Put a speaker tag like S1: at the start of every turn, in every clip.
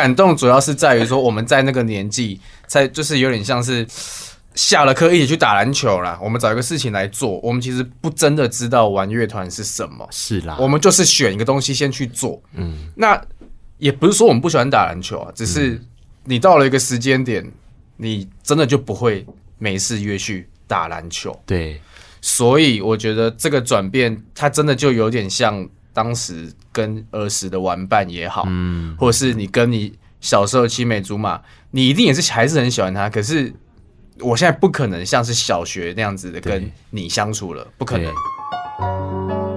S1: 感动主要是在于说我们在那个年纪，在就是有点像是下了课一起去打篮球啦。我们找一个事情来做，我们其实不真的知道玩乐团是什么，
S2: 是啦，
S1: 我们就是选一个东西先去做。
S2: 嗯，
S1: 那也不是说我们不喜欢打篮球啊，只是你到了一个时间点，你真的就不会没事约去打篮球。
S2: 对，
S1: 所以我觉得这个转变，它真的就有点像。当时跟儿时的玩伴也好，嗯，或者是你跟你小时候青梅竹马，你一定也是还是很喜欢他。可是我现在不可能像是小学那样子的跟你相处了，不可能。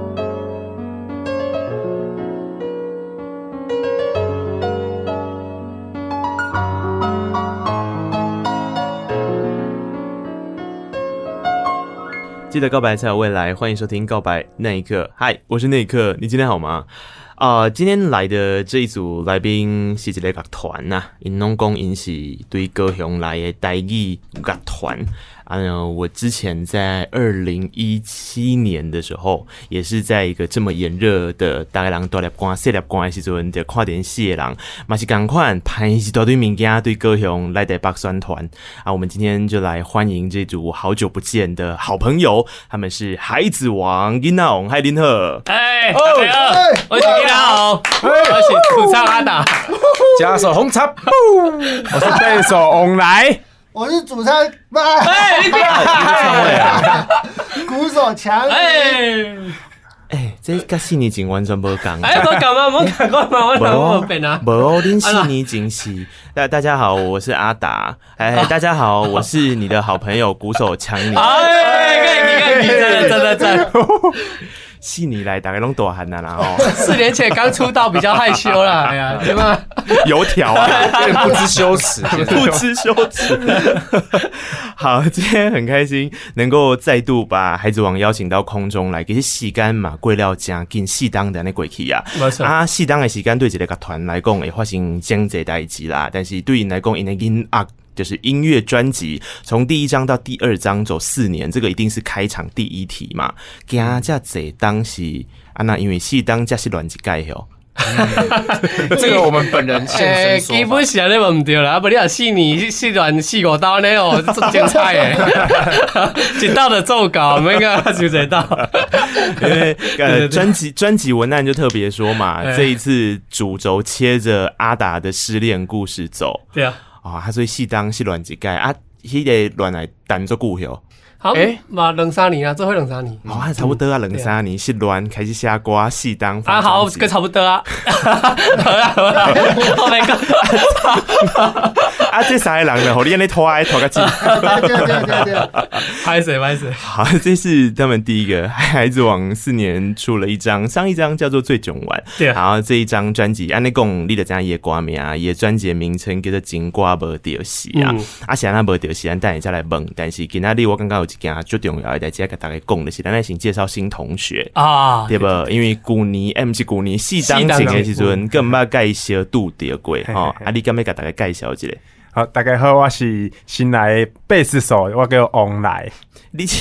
S2: 记得告白才有未来，欢迎收听《告白那一刻》。嗨，我是那一刻，你今天好吗？啊、今天来的这一组来宾是一个乐团呐，因拢讲因是对高雄来的台语乐团。嗯，我之前在二零一七年的时候，也是在一个这么炎热的大概人大立光、细立光的时阵，就看电视的人，嘛是赶快，拍一大堆物件对高雄来台北宣传啊。我们今天就来欢迎这组好久不见的好朋友，他们是孩子王囡仔王海林鹤。
S3: 哎，大家好，我是囡仔王，我是主唱阿达，
S1: 加手红茶，
S4: 我是贝手翁来。
S5: 我是主唱，
S3: 哎，你别，
S2: 唱位啊，
S5: 鼓手强，
S3: 哎，
S2: 哎，这个四年前完全无讲，
S3: 哎，无讲吗？无讲过吗？我讲无变啊，
S2: 无哦，恁四年前是，大大家好，我是阿达，哎，大家好，我是你的好朋友鼓手强尼，
S3: 哎，可以，可以，真的，真的，真的。
S2: 四年来大概拢大汉啦，然后
S3: 四年前刚出道比较害羞啦，哎呀，对吗？
S2: 油条啊，
S1: 不知羞耻，
S2: 不知羞耻。好，今天很开心能够再度把孩子王邀请到空中来，给时间嘛，过了将近四档的那过去啊，
S3: 没错
S2: 啊，四档的时间对一个乐团来讲会发生真侪代志啦，但是对因来讲，因的音乐。就是音乐专辑，从第一张到第二张走四年，这个一定是开场第一题嘛。加这这当时啊，那因为是当家是乱几盖哟。
S1: 这个我们本人现身 说法。
S3: 基本上你问唔对啦，啊不，你若四年四段四五刀呢哦，真精彩诶，一道的奏稿，每个就这道。
S2: 因为呃，专辑专辑文案就特别说嘛，这一次主轴切着阿达的失恋故事走。
S3: 对啊。
S2: 啊，他所以适当是乱一届啊，迄个乱来单做故晓。
S3: 好，诶，嘛两三年啊，最后两三年。
S2: 好，还差不多啊，两三年是乱开始写歌，四档。
S3: 啊，好，跟差不多啊。好啦好啦，后面个。
S2: 啊，这三个人呢，好厉害，拖来拖个机。
S5: 对对对对，
S3: 拍谁拍谁。
S2: 好，这是他们第一个孩子王四年出了一张，上一张叫做最囧玩。
S3: 对。
S2: 然后这一张专辑，安尼讲，你的这样也歌名啊，也专辑名称叫做《金瓜无掉时》啊。啊，现在无掉时，咱等下再来问。但是今仔日我刚刚有。件最重要的代志，给大家讲的是，咱来先介绍新同学
S3: 啊，
S2: 对不？因为旧年 M 是旧年四当前的时阵，更捌介绍拄着过吼。啊，你敢要甲大家介绍一下？
S4: 好，大家好，我是新来贝斯手，我叫王来。
S2: 你这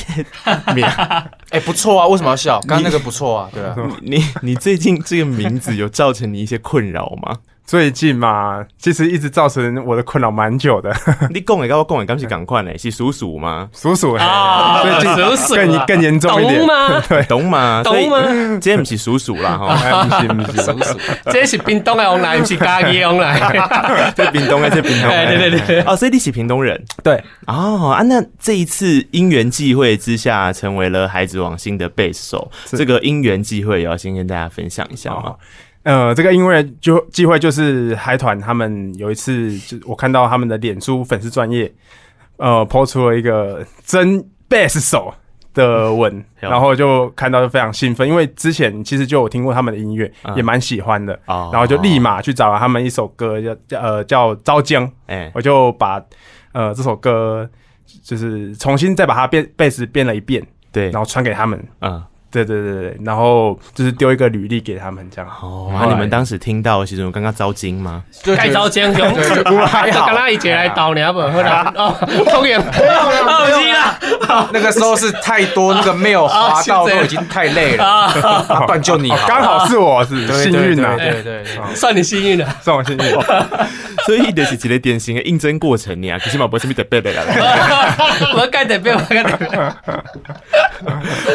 S1: 名 哎不错啊，为什么要笑？刚刚那个不错啊，对啊。
S2: 你你最近这个名字有造成你一些困扰吗？
S4: 最近嘛，其实一直造成我的困扰蛮久的。
S2: 你讲的跟我讲的，刚是赶快嘞，是叔叔吗？
S4: 叔叔
S3: 啊，
S4: 最近
S3: 叔叔
S4: 更更严重一点。
S3: 懂吗？
S4: 对，
S2: 懂吗？
S3: 懂吗？
S2: 今天不是叔叔啦，哈，不是不是叔叔，
S3: 这是屏东的往来，不是嘉义往来。
S2: 这屏东的，这屏东。
S3: 对对对对。
S2: 哦，所以你是屏东人。
S4: 对。
S2: 哦啊，那这一次因缘际会之下，成为了孩子王新的贝斯手。这个因缘际会，也要先跟大家分享一下嘛。
S4: 呃，这个因为就机会就是海团他们有一次就我看到他们的脸书粉丝专业，呃，po 出了一个真 bass 手的文，嗯、然后就看到就非常兴奋，因为之前其实就有听过他们的音乐，嗯、也蛮喜欢的，哦、然后就立马去找了他们一首歌叫叫呃叫招江，我就把呃这首歌就是重新再把它编贝斯变了一遍，
S2: 对，
S4: 然后传给他们，嗯。对对对对，然后就是丢一个履历给他们这样。
S2: 哦，啊，你们当时听到其实我刚刚招金吗？
S3: 该招金熊，我还好，刚刚一节来倒你，要不后来哦，通远没有了。
S1: 那个时候是太多那个没有滑到都已经太累了，啊，不然就你
S4: 刚好是我是幸运啊，
S3: 对对，算你幸运了，
S4: 算我幸运。
S2: 所以就是一个典型的应征过程呀，可是嘛，不是什么特别的啦。
S3: 我该得背，我该得背。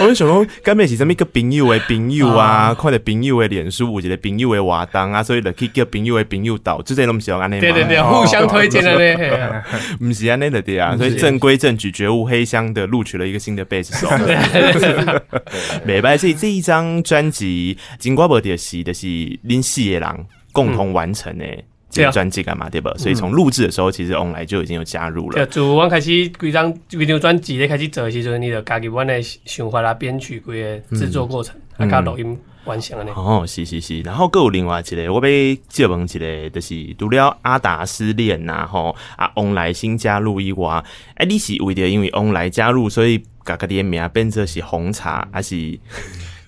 S2: 我想讲，根本是什么一个朋友的朋友啊，看着朋友的脸书，有一个朋友的活动啊，所以就去叫朋友的朋友到，就这拢是安尼。
S3: 对对对，互相推荐的嘞，
S2: 不是安尼的对啊。所以正规正矩、绝无黑箱的录取了一个新的贝斯手。没办法，所以这一张专辑，金瓜伯的是就是恁四个人共同完成的。这个专辑干嘛对吧？所以从录制的时候，其实翁来就已经有加入了。
S3: 就我开始规张规张专辑咧开始做的时候，你就加入我的想法啦、编曲、规个制作过程，啊，加录音完成的。
S2: 哦，是是是。然后，各有另外一个，我被借问一个，就是除了阿达失恋呐，吼啊，翁来新加入以外。哎，你是为着因为翁来加入，所以把个的名变成是红茶，还是？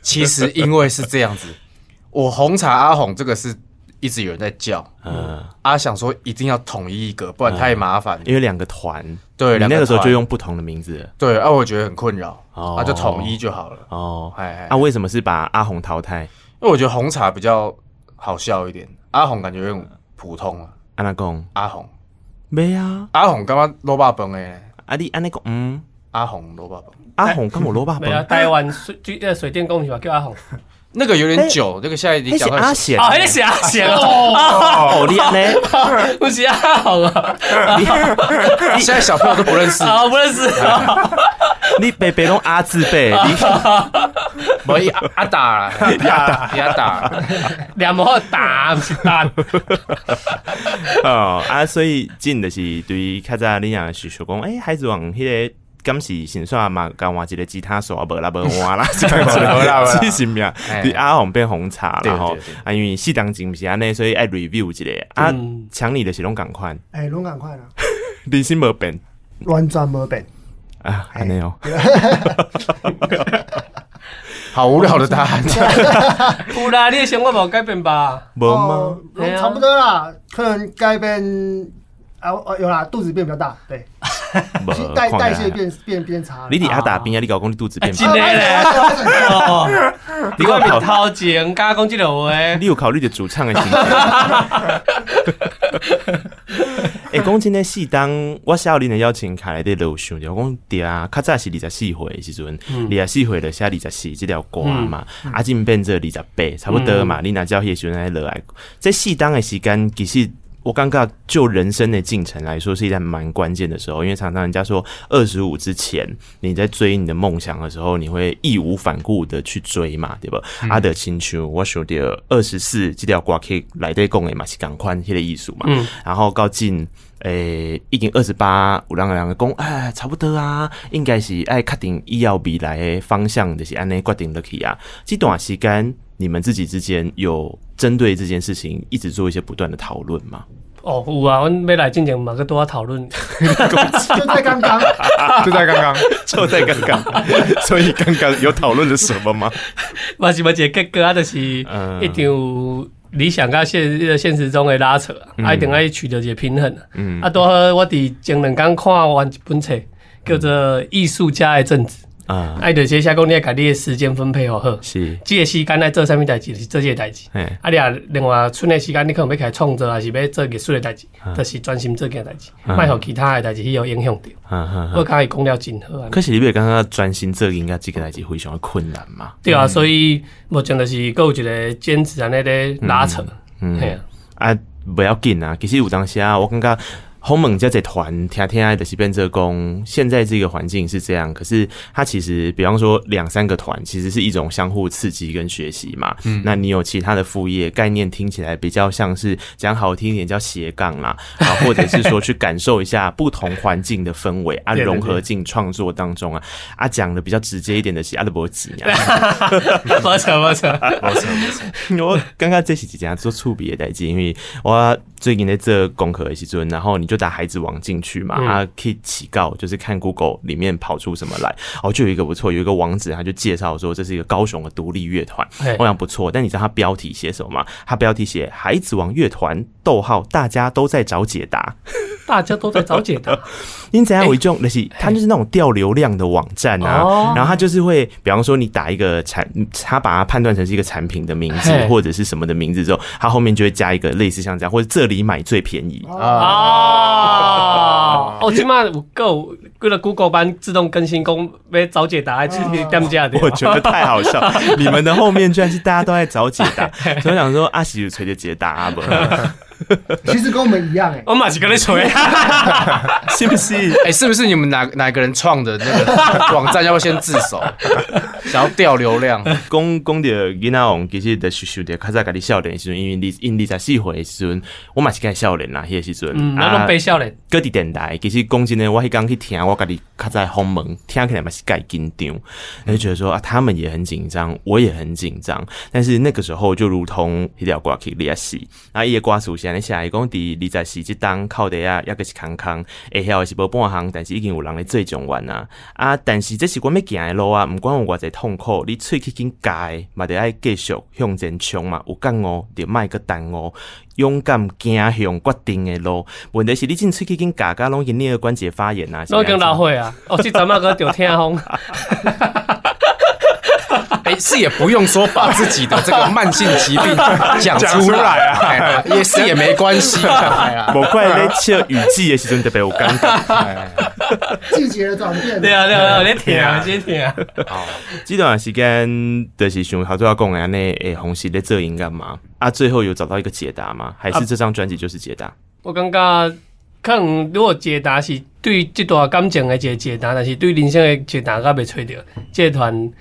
S1: 其实因为是这样子，我红茶阿红这个是。一直有人在叫，嗯，阿想说一定要统一一个，不然太麻烦，
S2: 因为两个团，
S1: 对，
S2: 你那个时候就用不同的名字，
S1: 对，啊，我觉得很困扰，啊，就统一就好了，
S2: 哦，哎，啊，为什么是把阿红淘汰？
S1: 因为我觉得红茶比较好笑一点，阿红感觉有点普通啊，
S2: 安那讲，
S1: 阿红，
S2: 没啊，
S1: 阿红干嘛萝卜饭诶？
S2: 阿你安那讲，嗯，
S1: 阿红萝卜饭，
S2: 阿红干嘛萝卜饭？
S3: 台湾水那个水电工是吧？叫阿红。
S1: 那个有点久，那个现在你讲
S2: 阿贤，
S3: 哦，是阿贤
S2: 哦，好厉害呢，
S3: 不是阿红啊，
S2: 现
S1: 在小朋友都不认识，
S3: 不认识，
S2: 你北北拢阿字辈，
S1: 你可以阿达，阿达，阿达，
S3: 两毛打不是打，
S2: 哦啊，所以进的是对于卡扎利亚是说讲，哎，孩子往迄个。刚是先说嘛，刚换一个吉他手啊，无啦无换 啦，是是 是咩？对阿红变红茶，啦吼。啊，因为四档节目是安尼，所以爱 review 一个啊，抢你的是拢共款，
S5: 哎，拢共款啊，
S2: 你是无变，
S5: 完全无变。
S2: 啊，安尼哦，
S1: 好无聊的答案，
S3: 有啦，你的想法无改变吧？
S2: 无吗？
S5: 差不多啦，可能改变。啊哦，有啦，肚子变比较大，对，代代谢变变变差。
S2: 你伫阿打边啊？你搞讲你肚子变？
S3: 真的嘞！你讲跑超前，刚刚讲这个话，
S2: 你有考虑着主唱的心情？哎，讲真的，四档我小林的邀请卡来的路上，我讲对啊，较早是二十四岁时阵，二十四岁的写二十四这条歌嘛，阿进变做二十八，差不多嘛。你那叫迄时阵来落来，这四档的时间其实。我尴尬，就人生的进程来说，是一段蛮关键的时候，因为常常人家说，二十五之前你在追你的梦想的时候，你会义无反顾的去追嘛，对吧？嗯、阿德清秋，我说的二十四这条歌可以来对讲的嘛，是赶快迄个艺术嘛。嗯、然后到近诶，已经二十八，有人两个讲，哎，差不多啊，应该是爱确定以后未来的方向，就是安尼决定落去啊。这段时间，你们自己之间有针对这件事情一直做一些不断的讨论吗？
S3: 哦，有啊，我没来之前嘛，个都要讨论，
S5: 就在刚刚，
S4: 就在刚刚，
S2: 就在刚刚，所以刚刚有讨论了什么吗？
S3: 嘛是嘛，一个结果啊，就是一定有理想跟现现实中的拉扯，啊，一定要取得一个平衡。嗯，啊，多好我伫前两天看完一本册，叫做《艺术家的正子》。啊，爱着接下讲你要把你的时间分配好好，是，这个时间来做啥物代志，是做这个代志。啊，你啊，另外剩的时间你可能要开始创作，还是要做艺术的代志，就是专心做这件代志，莫互其他的代志去有影响到。我刚才讲了真好啊。
S2: 可是你别刚刚专心做应该这个代志非常的困难嘛？
S3: 对啊，所以目前就是够有一个坚持安尼咧拉扯。嗯，
S2: 啊，不要紧啊，其实有当时啊，我感觉。鸿蒙家这团听听爱的是变这工，现在这个环境是这样，可是它其实，比方说两三个团，其实是一种相互刺激跟学习嘛。嗯，那你有其他的副业概念，听起来比较像是讲好听一点叫斜杠啦，啊，或者是说去感受一下不同环境的氛围啊，融合进创作当中啊。啊，讲的比较直接一点的是阿德伯吉啊，
S3: 没错没错没错没错。
S2: 我刚刚这是几件做触笔的代志，因为我最近在做功课的时阵，然后你。就打孩子王进去嘛，他、
S3: 嗯
S2: 啊、可以起告，就是看 Google 里面跑出什么来，哦，就有一个不错，有一个网址，他就介绍说这是一个高雄的独立乐团，我想不错。但你知道他标题写什么吗？他标题写孩子王乐团，逗号，大家都在找解答，
S3: 大家都在找解答。
S2: 因怎样有一种那是，他就是那种掉流量的网站啊，
S3: 哦、
S2: 然后他就是会，比方说你打一个产，他把它判断成是一个产品的名字或者是什么的名字之后，他后面就会加一个类似像这样，或者这里买最便宜
S3: 啊。哦，哦，起码有够，为了 Google 班自动更新工，没找解答，还是掉价的。
S2: 我觉得太好笑，你们的后面居然是大家都在找解答，所以我想说阿喜就吹着解答啊不。
S5: 其实跟我们一样哎、欸，
S3: 我马是跟你吹，
S2: 是不是？
S1: 哎、欸，是不是你们哪哪个人创的那个 网站？要不先自首？想要掉流量？
S2: 讲讲到囡仔王，其实的叙述的，较早家己少年时阵，因为你因你在四岁时阵，我嘛是个少年啦，迄个时阵，
S3: 嗯，那种被少年。
S2: 各地电台，其实讲真的，我迄刚去听，我家己较早访问，听起来嘛是该紧张，就觉得说啊，他们也很紧张，我也很紧张，但是那个时候就如同一条歌去练习，啊，伊个歌词是安尼写，伊讲伫二十四即档靠地啊，抑个是空空，会晓是无半项，但是已经有人咧做状元啊，啊，但是这是阮要行诶路啊，毋管有偌济痛苦，你喙齿紧改，嘛得爱继续向前冲嘛，有干哦，就卖个耽误，勇敢行向决定的路。问题是你进喙齿紧改，甲拢因颞关节发炎啊，
S3: 我更老会啊，哦，即阵啊个就听风。
S1: 哎、欸，是也不用说把自己的这个慢性疾病 讲出来啊，也是也没关系啊。
S2: 无怪咧，切雨季的时阵特别有尴尬。
S5: 季节的转变，
S3: 对啊，对啊，你听啊，先听啊。
S2: 好，这段时间就是想好多要讲的呢，诶，红喜在这应干嘛？啊，最后有找到一个解答吗？还是这张专辑就是解答？
S3: 我感觉可能如果解答是对这段感情的一个解答，但是对人生的解答，我未找到。这团。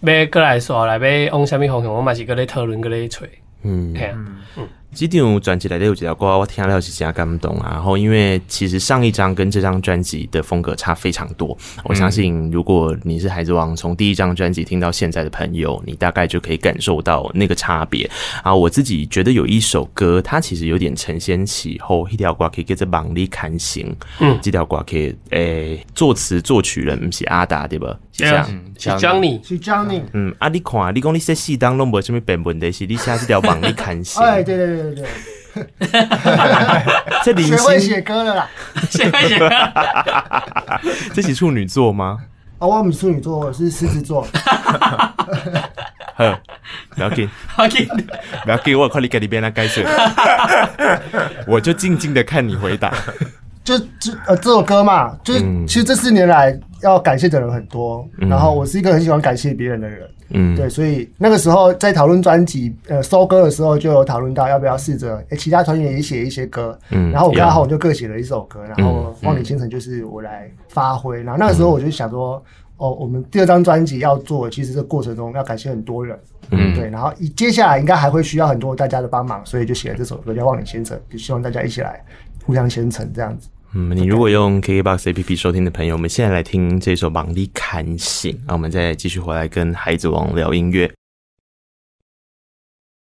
S3: 要过来说来，要往什么方向？我嘛是搁咧讨论，搁咧找。嗯，系啊，嗯。
S2: 这张专辑内底有几条歌，我听了是真感动啊。然后，因为其实上一张跟这张专辑的风格差非常多。我相信，如果你是孩子王，从第一张专辑听到现在的朋友，你大概就可以感受到那个差别啊。我自己觉得有一首歌，它其实有点承先启后。一条歌可以跟着《忙里看行》，嗯，这条歌可以，诶，作词作曲人不是阿达对吧？是这样，
S3: 是 Johnny，
S5: 是 Johnny。
S2: 嗯，啊，你看，你讲你说四档拢无什么变问题，是你写这条《网你看行》。
S5: 哎，对对对。对对对，
S2: 这学
S5: 会写歌了啦，
S3: 学会写歌，
S2: 这是处女座吗？
S5: 哦，我不是处女座，我是狮子座。
S2: 呵，不要紧，不要紧，我快你给你变那该水，我就静静的看你回答。
S5: 就就呃，这首歌嘛，就是、嗯、其实这四年来要感谢的人很多，嗯、然后我是一个很喜欢感谢别人的人，嗯，对，所以那个时候在讨论专辑呃收歌的时候，就有讨论到要不要试着诶其他团员也写一些歌，嗯，然后我跟阿宏就各写了一首歌，然后《望你倾城》就是我来发挥，然后那个时候我就想说，哦，我们第二张专辑要做，其实这过程中要感谢很多人，嗯，对，然后接下来应该还会需要很多大家的帮忙，所以就写了这首歌叫《望你倾城》，就希望大家一起来互相虔诚这样子。
S2: 嗯，你如果用 KKBOX APP 收听的朋友，我们现在来听这首《忙里看行》，那我们再继续回来跟孩子王聊音乐。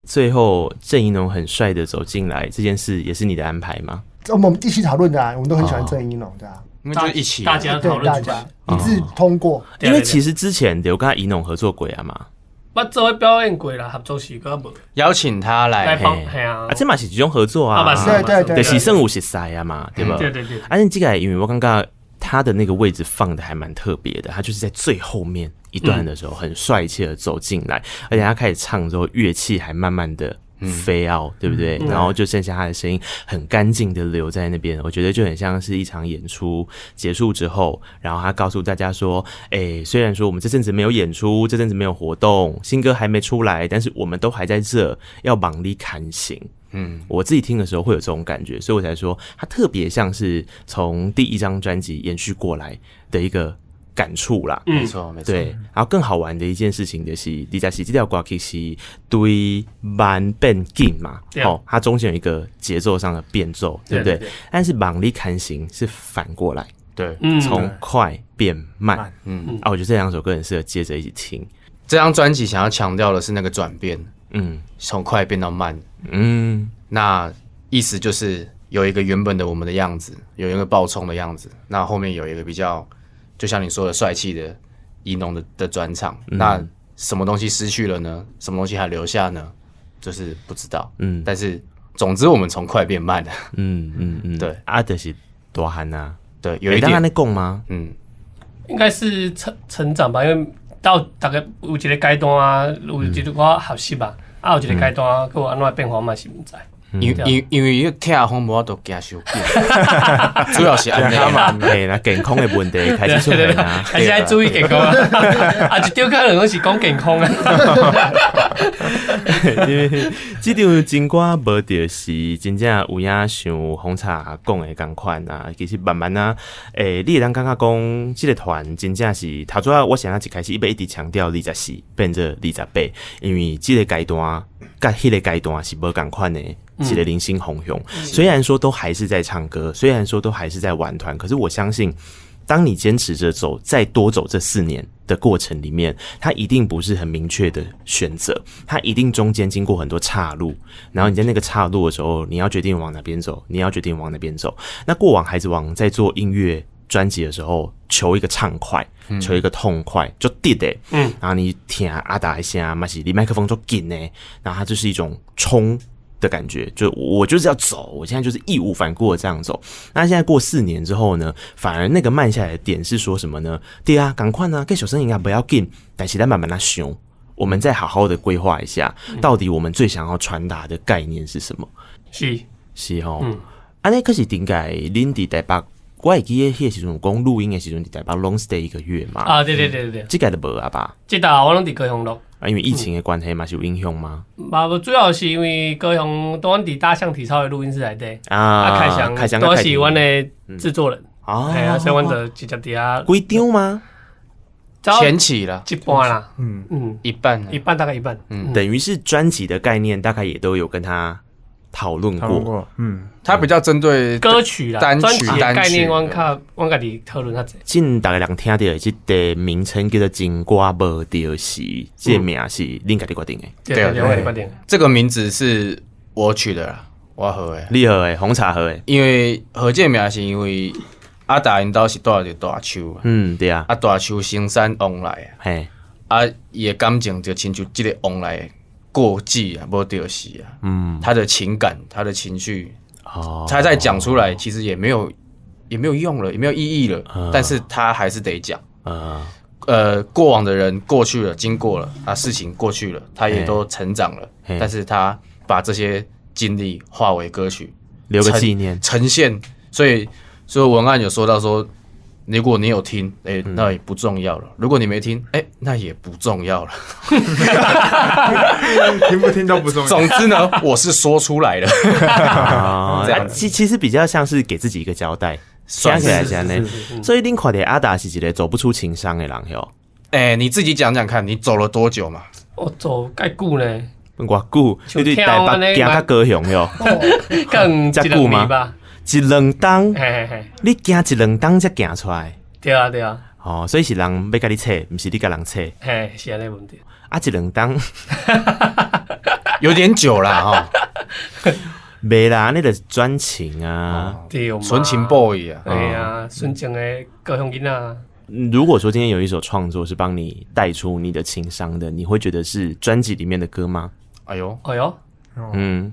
S2: 最后，郑宜农很帅的走进来，这件事也是你的安排吗？
S5: 我们一起讨论的啊，我们都很喜欢郑宜农，对啊，
S1: 因为就一起
S3: 大家讨论，大家
S5: 一致通过。
S2: 因为其实之前有跟他宜农合作过啊嘛。
S3: 我做表演过啦，合作时个无
S1: 邀请他
S3: 来，系啊，
S2: 啊，这嘛是一种合作啊，
S5: 对对对，
S2: 就是胜有实赛啊嘛，对吧？
S3: 对对对。
S2: 而且这个，因为我刚刚他的那个位置放的还蛮特别的，他就是在最后面一段的时候，很帅气的走进来，而且他开始唱之后，乐器还慢慢的。飞奥，对不对？嗯、然后就剩下他的声音，很干净的留在那边。我觉得就很像是一场演出结束之后，然后他告诉大家说：“哎，虽然说我们这阵子没有演出，这阵子没有活动，新歌还没出来，但是我们都还在这，要忙里看行。”嗯，我自己听的时候会有这种感觉，所以我才说他特别像是从第一张专辑延续过来的一个。感触啦，
S1: 没错没错。
S2: 对，然后更好玩的一件事情就是，李佳琦这条歌其实对慢变紧嘛，哦，它中间有一个节奏上的变奏，对不对？但是忙力看行是反过来，
S1: 对，
S2: 从快变慢，嗯。啊，我觉得这两首歌很适合接着一起听。
S1: 这张专辑想要强调的是那个转变，嗯，从快变到慢，嗯，那意思就是有一个原本的我们的样子，有一个暴冲的样子，那后面有一个比较，就像你说的帅气的宜农的的转场，嗯、那什么东西失去了呢？什么东西还留下呢？就是不知道。嗯，但是总之我们从快变慢了。嗯
S2: 嗯嗯，
S1: 对，
S2: 阿德是多憨呐，
S1: 对，有一点
S2: 在供吗？
S1: 嗯，
S3: 应该是成成长吧，因为到大概有一个阶段啊，有一个我学习吧，嗯、啊有一个阶段啊，佮我安怎变化嘛是唔知。
S1: 因因因为伊听风无法度加收紧，主要是安尼
S2: 嘛，对，啦健康的问题开始出现啦，
S3: 还是爱注意健康啊，啊，就丢开了东西讲健康啊，
S2: 因为这条金瓜无就是真正有影像红茶讲的共款啊，其实慢慢啊，诶、欸，你会当感觉讲这个团真正是，头主要我想要一开始一一直强调二十四变做二十八，因为这个阶段。甲迄个阶段是无共款的，是的零星红熊。虽然说都还是在唱歌，虽然说都还是在玩团，可是我相信，当你坚持着走，再多走这四年的过程里面，它一定不是很明确的选择，它一定中间经过很多岔路。然后你在那个岔路的时候，你要决定往哪边走，你要决定往哪边走。那过往孩子王在做音乐专辑的时候，求一个畅快，求一个痛快，就对的。嗯，然后你听阿达一下，嘛是离麦克风就紧呢，然后它就是一种冲的感觉，就我就是要走，我现在就是义无反顾的这样走。那现在过四年之后呢，反而那个慢下来的点是说什么呢？对啊，赶快呢，跟小声音啊，不要紧，但是再慢慢的熊，我们再好好的规划一下，到底我们最想要传达的概念是什么？
S3: 是
S2: 是哦，嗯，啊，那可是点解林迪台北？我会记得迄个时阵讲录音的时阵，在台北 long stay 一个月嘛。
S3: 啊，对对对对对，
S2: 这个都无啊吧？
S3: 这道我拢伫高雄录。
S2: 啊，因为疫情的关系嘛，是有影响吗？
S3: 嘛，主要是因为高雄都阮伫大象体操的录音室内底
S2: 啊，
S3: 开箱开箱都是阮的制作人啊，系啊，所以阮就直接伫遐。
S2: 规张吗？
S1: 前期了，
S3: 一半啦，
S1: 嗯嗯，一半，
S3: 一半大概一半，
S2: 嗯，等于是专辑的概念，大概也都有跟他。讨论过，
S4: 嗯，
S1: 他比较针对
S3: 歌曲啦，单曲概念，我卡，我跟你讨论下子。
S2: 近大概两听到这个名称叫做《金瓜无掉时》，这名是恁家己决定的。
S3: 对啊，我决定。
S1: 这个名字是我取的啦，我喝的，
S2: 你喝的，红茶喝的。
S1: 因为何这名是因为阿达因兜是住在大树，
S2: 嗯，对啊，
S1: 啊大树生产往来，嘿，啊伊的感情就亲像这个往来。过继啊，不丢弃啊，嗯，他的情感，他的情绪，哦，他再讲出来，其实也没有，也没有用了，也没有意义了，嗯、但是他还是得讲，嗯，呃，过往的人过去了，经过了啊，事情过去了，他也都成长了，嘿。但是他把这些经历化为歌曲，
S2: 留个纪念，
S1: 呈现，所以，所以文案有说到说。如果你有听，哎、欸，那也不重要了；如果你没听，哎、欸，那也不重要了。
S4: 听不听都不重要。
S1: 总之呢，我是说出来了。
S2: 这样其其实比较像是给自己一个交代，算起来讲呢。所以，恁看的阿达是一个走不出情商的人哟。
S1: 哎、欸，你自己讲讲看，你走了多久嘛？
S3: 我走该久呢？
S2: 我久，就对台北行到高雄哟，
S3: 更加久吗？
S2: 一两档，你行一两档才行出来。
S3: 对啊，对啊。
S2: 哦，所以是人要甲你扯，不是你甲人扯。
S3: 嘿，是安尼问题。
S2: 啊，一两档，
S1: 有点久了哈。
S2: 没啦，那个专情啊，
S1: 纯情 boy 啊。
S3: 对啊，纯情的高雄囡仔。
S2: 如果说今天有一首创作是帮你带出你的情商的，你会觉得是专辑里面的歌吗？
S1: 哎呦，
S3: 哎呦，
S2: 嗯，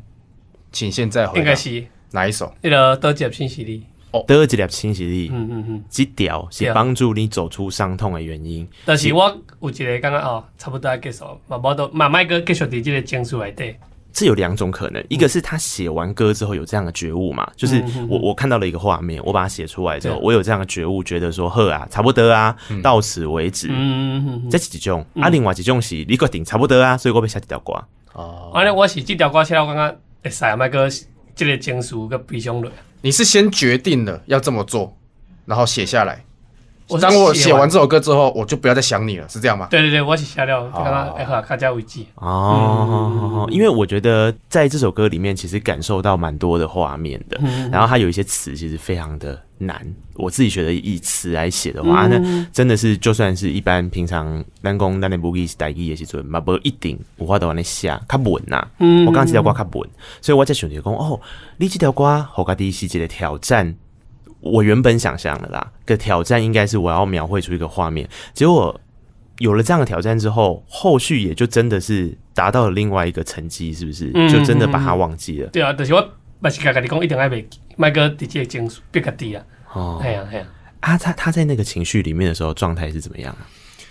S1: 请现在回答。
S3: 应该是。
S1: 哪一首？
S3: 那个多一粒清洗力
S2: 哦，多一粒清洗力。
S3: 嗯嗯嗯，
S2: 这条是帮助你走出伤痛的原因。
S3: 但是我有一个刚刚哦，差不多要结束，嘛无都嘛麦哥继续伫这个情绪来对。
S2: 这有两种可能，一个是他写完歌之后有这样的觉悟嘛，就是我我看到了一个画面，我把它写出来之后，我有这样的觉悟，觉得说呵啊，差不多啊，到此为止。嗯嗯这几种啊，另外几种是你决定差不多啊，所以我要写这条歌。
S3: 哦，完了，我是这条歌写了，我刚刚会使麦哥。这个情绪跟悲伤的，
S1: 你是先决定了要这么做，然后写下来。当我写完这首歌之后，我就不要再想你了，是这样吗？
S3: 对对对，我写下了，刚刚哎和卡加维基。
S2: 哦，因为我觉得在这首歌里面，其实感受到蛮多的画面的，然后它有一些词其实非常的难。我自己觉得以词来写的话，那、嗯啊、真的是就算是一般平常单工单的不记代记也是准嘛，不一定有法度往那写较稳呐。嗯，我刚刚这条歌较稳，所以我在想着讲哦，你这条歌好家己是一个挑战。我原本想象的啦，个挑战应该是我要描绘出一个画面，结果有了这样的挑战之后，后续也就真的是达到了另外一个成绩，是不是？嗯、就真的把它忘记了。
S3: 对啊，就是我不是跟你讲，一定爱袂麦哥直接情绪比较低啊。哦，哎呀哎呀。
S2: 啊，他他在那个情绪里面的时候，状态是怎么样啊？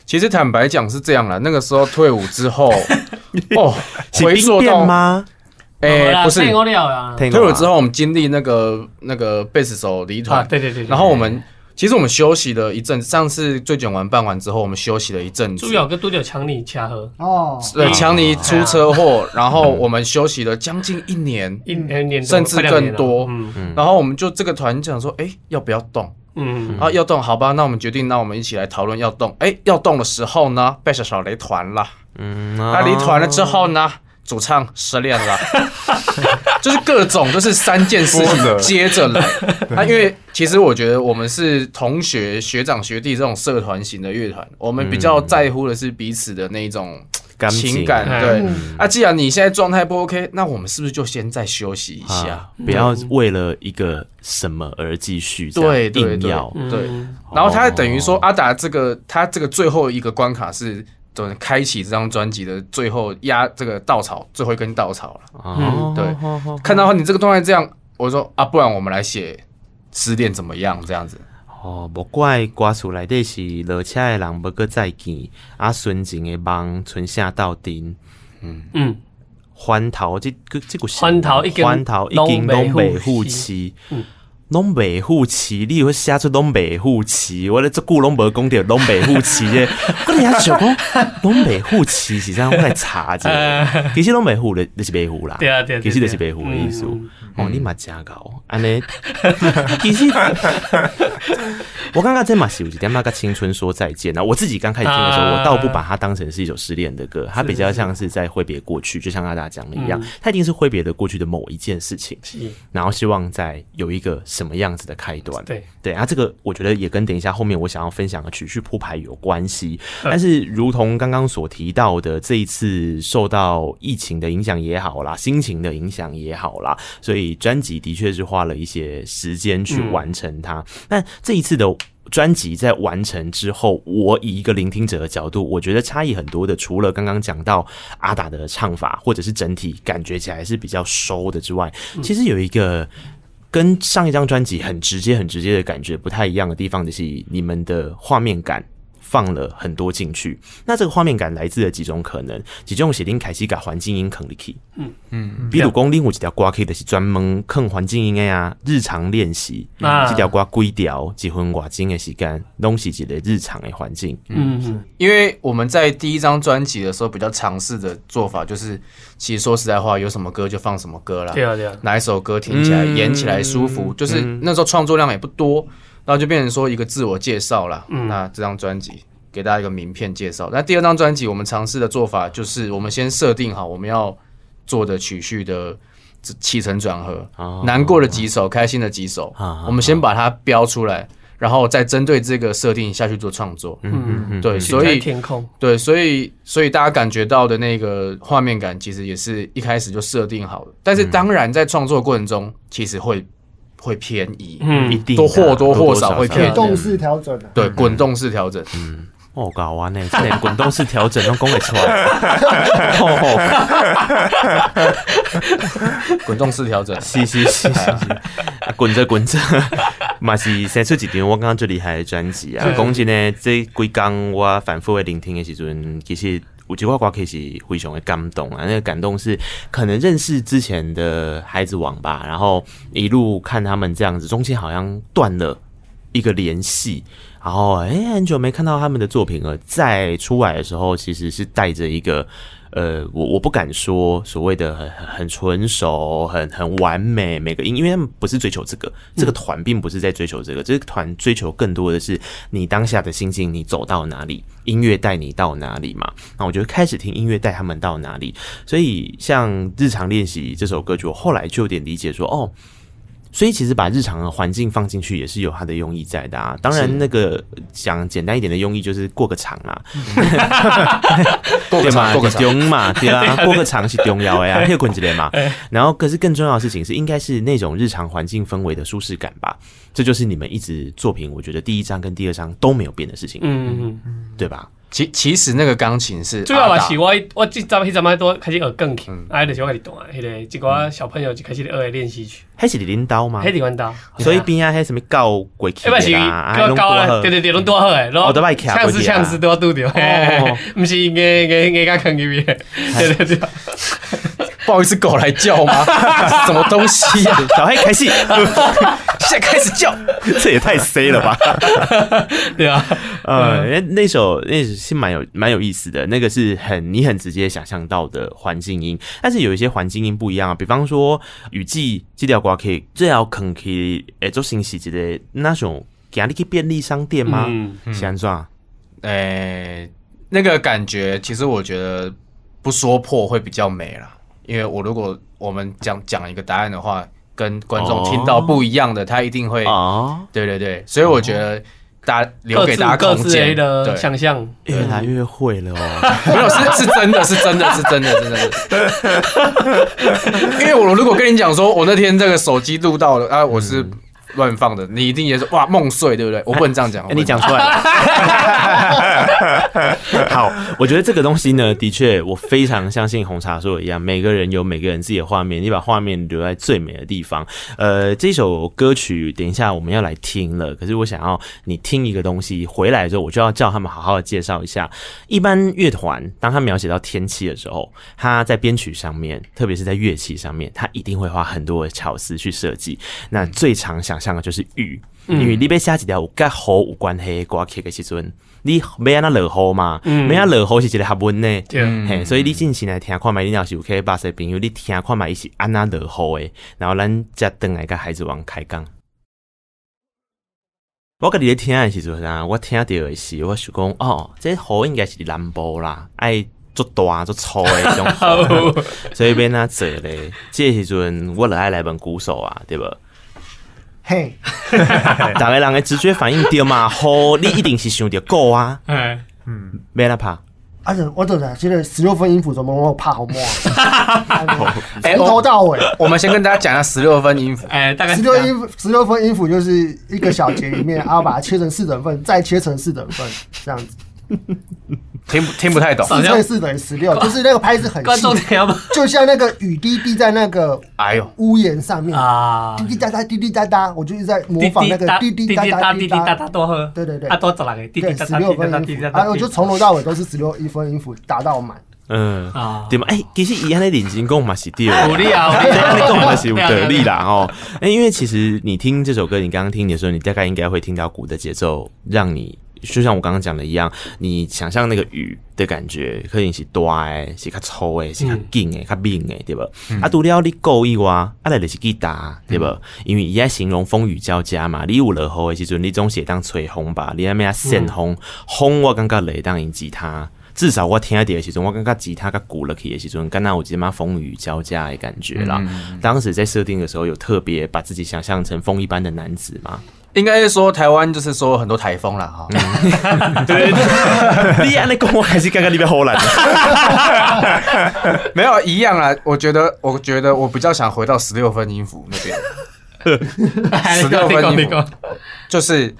S1: 其实坦白讲是这样啦，那个时候退伍之后，哦，
S2: 回溯到吗？
S1: 哎、欸，不是，退伍之后我们经历那个那个贝斯手离团，
S3: 对对对，
S1: 然后我们其实我们休息了一阵，上次最卷完办完之后，我们休息了一阵子。
S3: 主要跟多久强尼掐喝
S1: 哦，对，强尼出车祸，然后我们休息了将近一年，一年甚至更多。嗯嗯，然后我们就这个团讲说，哎、欸，要不要动？嗯啊，要动，好吧，那我们决定，那我们一起来讨论要动。哎、欸，要动的时候呢，贝小小离团了。嗯，那离团了之后呢？主唱失恋了，就是各种就是三件事情接着来。啊，因为其实我觉得我们是同学、学长、学弟这种社团型的乐团，我们比较在乎的是彼此的那种情感。对，啊，既然你现在状态不 OK，那我们是不是就先再休息一下，
S2: 不要为了一个什么而继续？对对对，
S1: 对。然后他等于说阿达这个他这个最后一个关卡是。对，开启这张专辑的最后压这个稻草，最后一根稻草了。嗯，对，看到你这个状态这样，我说啊，不然我们来写失恋怎么样？这样子。
S2: 哦，莫怪歌词内底是落车的人不搁再见，啊，纯情的梦春夏到顶。嗯嗯，欢头这个这个
S3: 欢头已经
S2: 欢头已经拢未付期。嗯。拢袂付期，你会写出拢袂付期，我咧这久拢无讲到拢袂付期啫。我咧想讲拢袂付期是这样，我来查者。其实拢袂付的，就是袂付啦。对啊对啊，其实就是袂付的意思。哦，你嘛真搞，安尼。其实我刚刚这嘛是有一点嘛跟青春说再见啊。我自己刚开始听的时候，我倒不把它当成是一首失恋的歌，它比较像是在挥别过去，就像阿达讲的一样，它一定是挥别的过去的某一件事情，然后希望在有一个。什么样子的开端？对对啊，这个我觉得也跟等一下后面我想要分享的曲序铺排有关系。但是，如同刚刚所提到的，这一次受到疫情的影响也好啦，心情的影响也好啦，所以专辑的确是花了一些时间去完成它。但这一次的专辑在完成之后，我以一个聆听者的角度，我觉得差异很多的。除了刚刚讲到阿达的唱法，或者是整体感觉起来是比较收的之外，其实有一个。跟上一张专辑很直接、很直接的感觉不太一样的地方，就是你们的画面感。放了很多进去，那这个画面感来自的几种可能，几种写丁凯西嘎环境音坑里去，嗯嗯，比如讲另有几条歌可以的是专门坑环境音的呀，日常练习，这条歌规条几分瓦金的时间，东西几类日常的环境，
S1: 嗯。嗯，因为我们在第一张专辑的时候比较尝试的做法，就是其实说实在话，有什么歌就放什么歌啦。对啊对啊，哪一首歌听起来演起来舒服，就是那时候创作量也不多。然后就变成说一个自我介绍了。嗯，那这张专辑给大家一个名片介绍。那第二张专辑我们尝试的做法就是，我们先设定好我们要做的曲序的起承转合，难过的几首，开心的几首，我们先把它标出来，然后再针对这个设定下去做创作。嗯嗯嗯，对，所以
S3: 天空，
S1: 对，所以所以大家感觉到的那个画面感，其实也是一开始就设定好的。但是当然在创作过程中，其实会。会偏移，嗯，一定都或多或少会偏移。
S5: 滚动式调整，
S1: 对，滚动式调整，
S2: 嗯，哦，搞完呢，连滚动式调整都讲得出来，
S1: 滚动式调整，
S2: 是是是是，滚着滚着，嘛是生出一张我刚刚最厉害的专辑啊！讲真呢，这几天我反复的聆听的时阵，其实。我觉得瓜瓜可以是非常的感动啊！那个感动是可能认识之前的孩子王吧，然后一路看他们这样子，中间好像断了一个联系，然后哎、很久没看到他们的作品了，再出来的时候，其实是带着一个。呃，我我不敢说所谓的很很纯熟、很很完美每个音，因为他们不是追求这个，这个团并不是在追求这个，这个团追求更多的是你当下的心境，你走到哪里，音乐带你到哪里嘛。那我觉得开始听音乐带他们到哪里，所以像日常练习这首歌曲，我后来就有点理解说，哦。所以其实把日常的环境放进去也是有它的用意在的啊。当然，那个讲简单一点的用意就是过个场啊，对嘛？过个场嘛，对啊，过个场是重要的呀，还有滚之类嘛。然后，可是更重要的事情是，应该是那种日常环境氛围的舒适感吧。这就是你们一直作品，我觉得第一章跟第二章都没有变的事情，嗯嗯嗯，对吧？
S1: 其其实那个钢琴是
S3: 主要是我我这阵迄阵仔多开始学钢琴，哎，就是我开始弹，迄个一个小朋友就开始学的练习曲。
S2: 还是领导吗？
S3: 还是领导，
S2: 所以边啊还什么教过去
S3: 啦，教教啊，对对对，拢多好诶，
S2: 我都爱看过去啊，
S3: 枪师枪师都要拄着，毋是硬硬硬甲坑入去，对对对。
S1: 不好意思，狗来叫吗？什么东西呀？
S2: 小黑开戏，
S1: 现在开始叫，
S2: 这也太 C 了吧？
S3: 对啊，
S2: 呃，那首那首是蛮有蛮有意思的，那个是很你很直接想象到的环境音，但是有一些环境音不一样啊，比方说雨季这条歌可以最好可以诶做新喜之类那种，给你去便利商店吗？嗯，先说，
S1: 诶，那个感觉其实我觉得不说破会比较美啦。因为我如果我们讲讲一个答案的话，跟观众听到不一样的，他一定会啊，对对对，所以我觉得大家留给大家空间
S3: 的想象，
S2: 越来越会了哦。
S1: 没有，是是真的是真的是真的是真的。因为我如果跟你讲说，我那天这个手机录到了啊，我是。乱放的，你一定也是哇梦碎，对不对？我不能这样讲，
S2: 你讲出来了。好，我觉得这个东西呢，的确，我非常相信红茶说的一样，每个人有每个人自己的画面，你把画面留在最美的地方。呃，这首歌曲等一下我们要来听了，可是我想要你听一个东西回来之后，我就要叫他们好好的介绍一下。一般乐团当他描写到天气的时候，他在编曲上面，特别是在乐器上面，他一定会花很多的巧思去设计。那最常想。像的就是雨，因为你要写一条有甲雨有关系的歌曲的时阵，你要安那落雨嘛，要安落雨是一个学问呢，嘿，所以你进前来听看麦，你要是有可以巴西朋友，你听看麦伊是安那落雨的，然后咱再等来跟孩子王开讲。我跟你咧听的时阵啊，我听到的是，我想讲哦，这雨应该是南部啦，爱做大做粗的这种，所以变那做咧，这时阵我就爱来问鼓手啊，对不？
S5: 嘿，
S2: 大个人的直觉反应对嘛？好，你一定是想到够啊。嗯嗯，没那怕。
S5: 而且我真的觉得十六分音符怎么我怕好摸啊？从头到尾，
S1: 我们先跟大家讲一下十六分音符。
S3: 哎，大概
S5: 十六音符，十六分音符就是一个小节里面，然后把它切成四等份，再切成四等份，这样子。
S1: 听不听不太懂，
S5: 四乘四等于十六，就是那个拍子很细，就像那个雨滴滴在那个哎呦。屋檐上面。啊，滴滴答答，滴滴答答，我就一直在模仿那个滴滴答答，滴滴答答多喝，对对对，啊多十六个，对，十六分音符，啊，我就从头到尾都是十六一分音符打到满，
S2: 嗯。啊，对嘛，哎，其实一样的练习功嘛是对的，
S3: 有力啊，
S2: 这样的功嘛是有得力啦哦，哎，因为其实你听这首歌，你刚刚听的时候，你大概应该会听到鼓的节奏，让你。就像我刚刚讲的一样，你想象那个雨的感觉，可能是大诶，是较粗诶，是较紧诶，较硬诶，对吧？嗯、啊，除了你故意哇，啊来就是吉他，对吧？嗯、因为伊在形容风雨交加嘛，你有落雨诶时阵，你总是当吹风吧？你那边啊扇风，嗯、风我感觉来当用吉他，至少我听一点的时阵，我感觉吉他甲鼓落去的时阵，刚刚我记得嘛风雨交加的感觉啦。嗯、当时在设定的时候，有特别把自己想象成风一般的男子吗？
S1: 应该是说台湾就是说很多台风了哈，
S2: 对，你安尼讲我还是刚刚那边好冷，
S1: 没有一样啊，我觉得我觉得我比较想回到十六分音符那边，十六分音符就是。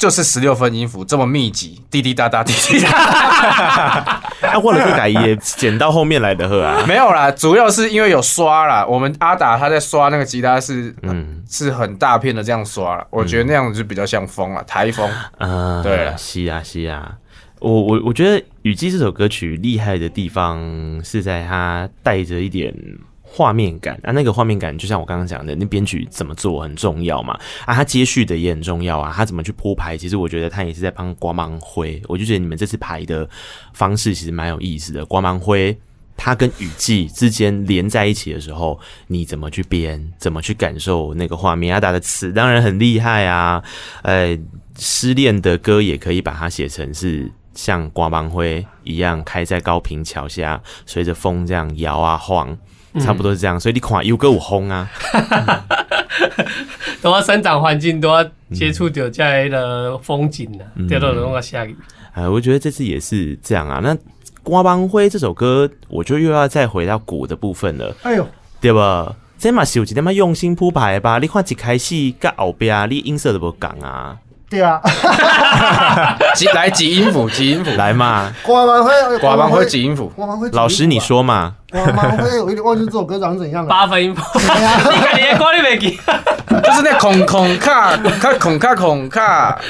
S1: 就是十六分音符这么密集，滴滴答答，滴滴答答。
S2: 那或者是改也剪到后面来的呵啊？
S1: 没有啦，主要是因为有刷啦。我们阿达他在刷那个吉他是，嗯，是很大片的这样刷啦。我觉得那样子就比较像风了，台风。嗯，对了，
S2: 是啊，是啊。我我我觉得《雨季》这首歌曲厉害的地方是在它带着一点。画面感啊，那个画面感就像我刚刚讲的，那编曲怎么做很重要嘛啊，他接续的也很重要啊，他怎么去铺排，其实我觉得他也是在帮瓜芒灰，我就觉得你们这次排的方式其实蛮有意思的。瓜芒灰它跟雨季之间连在一起的时候，你怎么去编，怎么去感受那个画面？阿达的词当然很厉害啊，呃，失恋的歌也可以把它写成是像瓜芒灰一样开在高平桥下，随着风这样摇啊晃。差不多是这样。所以你看有歌有风啊，
S3: 都要生长环境，都要接触到这样的风景呢，掉到那个下雨。
S2: 哎，我觉得这次也是这样啊。那《瓜帮灰》这首歌，我就又要再回到鼓的部分了。哎呦，对吧？这嘛是有一点嘛用心铺排吧？你看一开始跟后边，你音色都不讲啊。
S5: 对啊，
S1: 几来几音符，几音符
S2: 来嘛。
S5: 瓜帮灰，
S1: 瓜帮灰几音符？
S2: 老师你说嘛。
S5: 瓜帮灰，我有点忘记这首歌长怎样了。
S3: 八分音符。你看你的歌你没记，
S1: 就是那孔孔卡，卡孔卡孔卡。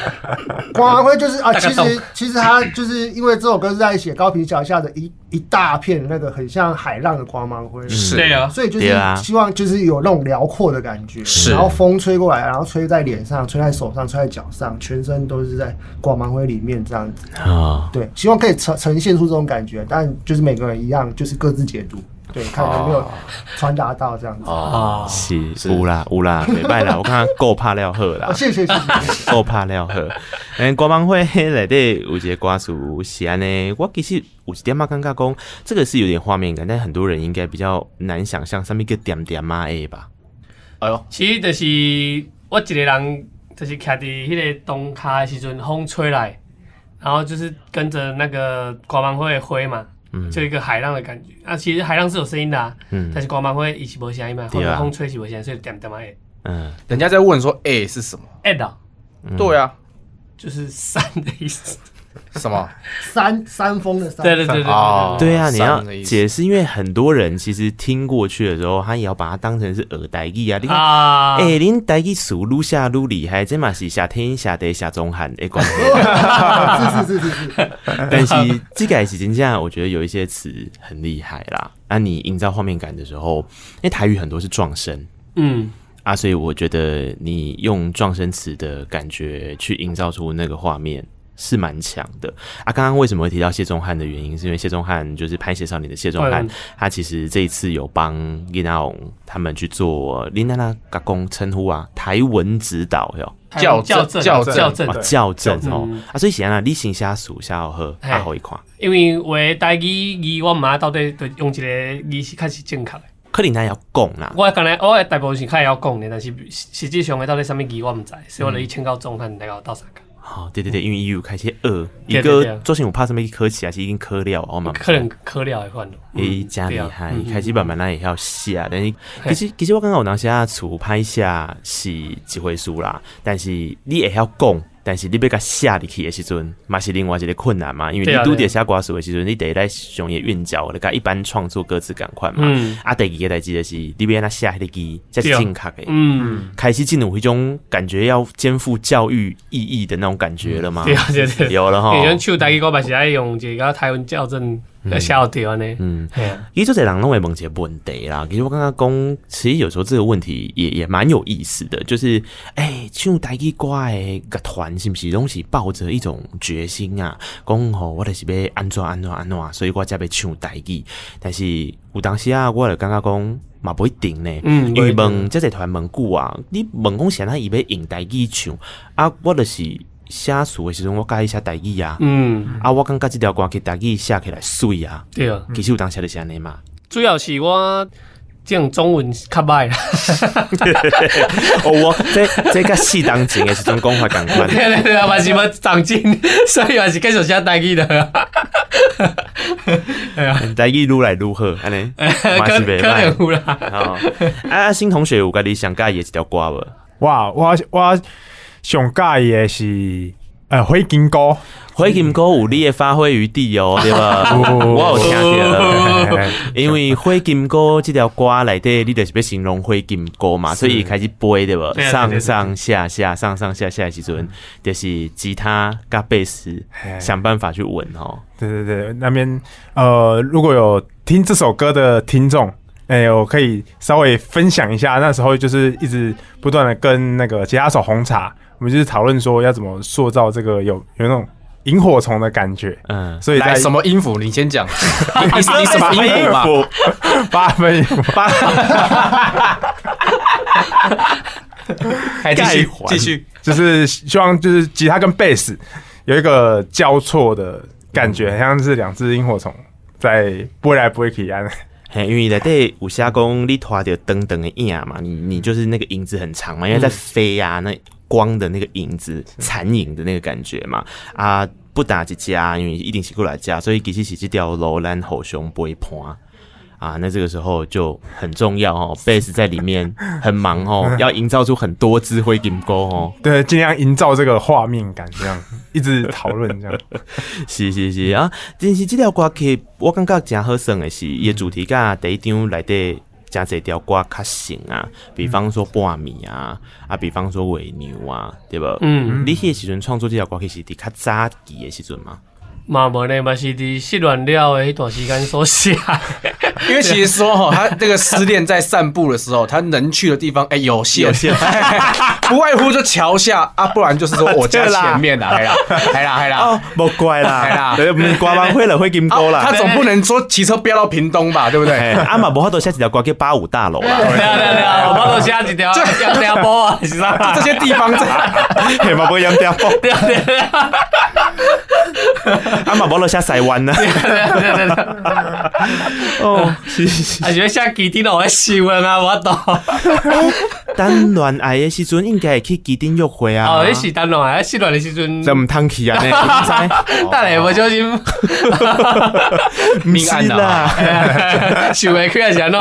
S5: 瓜帮灰就是啊，其实其实他就是因为这首歌是在写高屏脚下的一一大片那个很像海浪的光芒灰。
S1: 是。
S3: 对啊。
S5: 所以就是希望就是有那种辽阔的感觉。
S1: 是。
S5: 然后风吹过来，然后吹在脸上，吹在手上，吹在脚上，全身都是在光芒灰里面这样子。啊。对，希望可以呈呈现出这种感觉，但就是每个人一样，就是各自解读。对，看有没有传达到这样子
S2: 哦，是有啦有啦，没办 啦，我看够怕料喝啦，
S5: 谢谢谢谢，
S2: 够怕料喝。嗯，瓜帮灰内底有一个歌词是安尼，我其实有一点嘛感觉讲，这个是有点画面感，但很多人应该比较难想象，上面个点点嘛诶吧？
S3: 哎呦，其实就是我一个人，就是徛在迄个东卡的时阵，风吹来，然后就是跟着那个瓜帮灰的灰嘛。嗯，就一个海浪的感觉。啊，其实海浪是有声音的，啊，嗯，但是光芒会一起无声音嘛，或者风吹起无声音，所以点点嘛诶，
S1: 嗯，人家在问说诶是什么？
S3: 诶的，
S1: 对啊，
S3: 就是山的意思。
S1: 什么
S5: 山山峰的山？
S3: 对对对
S2: 对对，啊，你要解释，因为很多人其实听过去的时候，他也要把它当成是耳代语啊。你看，哎，恁台语数愈下愈厉害，这嘛是夏天夏地夏中旱的关 系。
S5: 是是是是是。
S2: 但是这个是真正，我觉得有一些词很厉害啦。啊，你营造画面感的时候，因为台语很多是撞声，嗯啊，所以我觉得你用撞声词的感觉去营造出那个画面。是蛮强的。啊！刚刚为什么会提到谢宗翰的原因，是因为谢宗翰就是拍《写少年》的谢宗翰，他其实这一次有帮林娜红他们去做林娜娜嘎公称呼啊，台文指导哟，
S3: 校校正校正。
S2: 校正。校正哦。啊！所以现在你先下数下好还好一块，
S3: 因为我台语语我妈到底对用一个语是开始正确的，
S2: 可能他要讲啦。
S3: 我刚才我大部分是开始要讲的，但是实际上的到底什么语我唔知，所以我来请教宗翰那个到啥个。
S2: 好，对对对，因为有开始饿，一个做成有怕什么科起啊，是已经科了，我嘛
S3: 可能科了的话，
S2: 诶，真厉害，开始慢慢来会晓写，但是其实其实我感觉有当下初拍下是几回事啦，但是你也要讲。但是你要甲写入去的时阵，嘛是另外一个困难嘛，因为你拄着写歌词的时阵，你得来上演韵脚，你甲一般创作歌词共款嘛。嗯、啊，第二个代志就是，你要安怎写迄个字，才是正确的。嗯，开始进入迄种感觉要肩负教育意义的那种感觉了嘛。对啊对对，有了哈。以前
S3: 唱台语歌嘛是爱用这个台湾校正。要笑掉呢。嗯，
S2: 其实这些人拢会问一个问题啦。其实我刚刚讲，其实有时候这个问题也也蛮有意思的，就是，哎、欸，唱台语歌的个团是不是拢是抱着一种决心啊？讲吼，我就是要安怎安怎安怎，所以我才要唱台语。但是有当时啊，我就感觉讲嘛不一定呢。嗯，因为问这些团问久啊，你问讲现在伊要用台语唱啊，我就是。写词的时阵，我改一下台语啊。嗯，啊，我感觉这条歌去台语写起来水啊。
S3: 对啊，
S2: 其实有当时就是安尼嘛。
S3: 主要是我这种中文较歹啦。
S2: 哦，我这这个适当前的是种讲法感官。
S3: 对对对啊，还是要长进，所以还是继续写台语的。
S2: 哎呀，台语愈来愈好，安尼。
S3: 可可能啦。
S2: 好，啊，新同学有跟你想改也一条歌无？
S4: 哇，我我。上介的是呃灰金哥，
S2: 灰金哥有你的发挥余地哦，对吧？我有听到，因为灰金哥这条歌内底，你就是要形容灰金哥嘛，所以开始背对吧？上上下下，上上下下的时阵，就是吉他加贝斯，想办法去稳哦。
S4: 对对对，那边呃，如果有听这首歌的听众，哎，我可以稍微分享一下，那时候就是一直不断的跟那个吉他手红茶。我们就是讨论说要怎么塑造这个有有那种萤火虫的感觉，嗯，所以在
S1: 什么音符？你先讲，你你什么音符？
S4: 八分音符，八，
S1: 继续继续，
S4: 就是希望就是吉他跟贝斯有一个交错的感觉，像是两只萤火虫在拨来拨去一样。
S2: 嘿，因为内底有写讲你拖着灯灯的影嘛，你你就是那个影子很长嘛，因为在飞啊，那光的那个影子残影的那个感觉嘛。啊，不打一家，因为一定是过来家，所以其实是这条路咱互相陪伴。啊，那这个时候就很重要哦。贝斯在里面很忙哦，要营造出很多支灰金钩哦。
S4: 对，尽量营造这个画面感，这样一直讨论这样。
S2: 是是是啊，但是这条歌曲我感觉真好耍的是，伊的主题甲第一张来的加这条歌较型啊，比方说半米啊，啊，比方说尾牛啊，对不？嗯，你迄时阵创作这条歌曲是伫较早期的时阵吗？
S3: 嘛无呢，嘛是伫失恋了的迄段时间所写。
S1: 因为其实说哈，他这个失恋在散步的时候，他能去的地方哎有限，有限，不外乎就桥下啊，不然就是说我家前面 啦，哎啦，哎啦，哎啦，哦，
S2: 莫怪啦，
S1: 哎啦，
S2: 刮完灰了会金沟啦。
S1: 他总不能说骑车飙到屏东吧，对不对？
S2: 阿嘛，无法度写几条歌叫八五大楼啦。
S3: 对啊对啊，无法度写几条杨家坡啊，是吧？
S1: 这些地方在，
S2: 嘿嘛，不杨家坡。对啊对 啊。啊嘛，无落写台湾呢。
S3: 哦，是是是，啊，就写基丁我笑啊，我懂。
S2: 谈恋爱的时阵应该会去基丁约会啊。
S3: 哦，迄是谈恋爱，失恋的时阵
S2: 就唔通去啊？你知？
S3: 等下 不小心，
S2: 命案啦，
S3: 想袂开是安怎？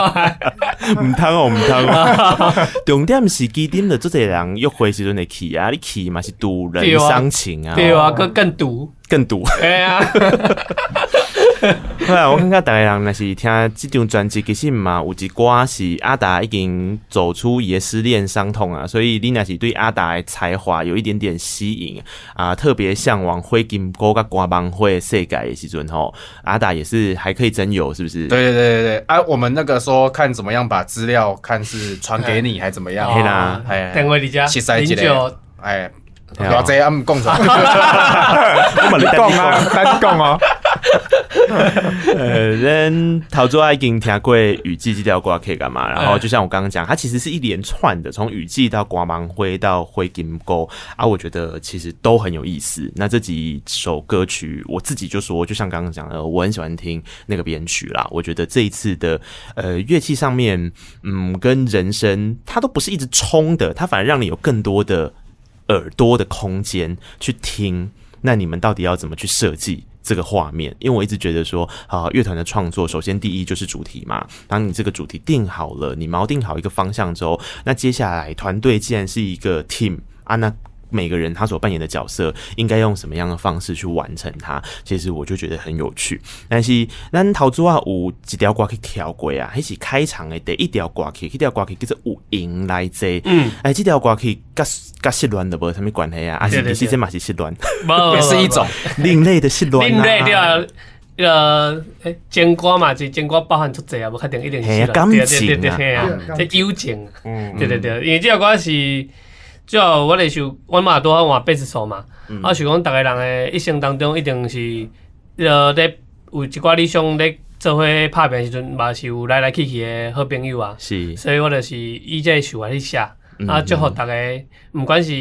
S2: 唔通哦，唔通。重点是基丁的这些人约会时阵会去啊，你去嘛是赌人伤情啊，
S3: 对啊，更更赌。
S2: 更毒，
S3: 哎呀！
S2: 后来我感觉大家人那是听这张专辑，其实嘛有一歌是阿达已经走出伊的失恋伤痛啊，所以你那是对阿达的才华有一点点吸引啊，特别向往灰金哥甲瓜帮会世界的时阵吼，阿达也是还可以真有，是不是？
S1: 对对对对对，啊，我们那个说看怎么样把资料看是传给你 还怎么样？
S2: 嘿啦，
S3: 哎，等会你家零九，
S1: 哎。我这样讲出来，
S2: 我们讲
S4: 啊，单讲 啊。
S2: 呃，人陶作已经听过雨季这条歌可以干嘛？然后就像我刚刚讲，它其实是一连串的，从雨季到刮芒灰到灰金沟啊，我觉得其实都很有意思。那这几首歌曲，我自己就说，就像刚刚讲的，我很喜欢听那个编曲啦。我觉得这一次的呃乐器上面，嗯，跟人声它都不是一直冲的，它反而让你有更多的。耳朵的空间去听，那你们到底要怎么去设计这个画面？因为我一直觉得说，啊，乐团的创作，首先第一就是主题嘛。当你这个主题定好了，你锚定好一个方向之后，那接下来团队既然是一个 team 啊，那。每个人他所扮演的角色应该用什么样的方式去完成它？其实我就觉得很有趣。但是咱陶祖啊有几条歌可以跳过啊，迄是开场的第一条歌曲，迄条歌曲叫做有影来坐。嗯，哎，这条歌曲甲甲失恋的无啥物关系啊？啊，是其实嘛是失恋，
S1: 也是一种
S2: 另类的失恋。
S3: 另类的，呃，诶，情歌嘛，就情歌包含出这啊，无确定一定是
S2: 感情
S3: 啊，这友情。嗯，对对对，因为这条歌是。就我咧想，我嘛拄好换八十数嘛，我想讲，逐个人诶一生当中，一定是呃，咧有一寡理想咧做伙拍拼时阵，嘛是有来来去去诶好朋友啊。是，所以我就是以这首来去写，啊，祝福逐个，毋管是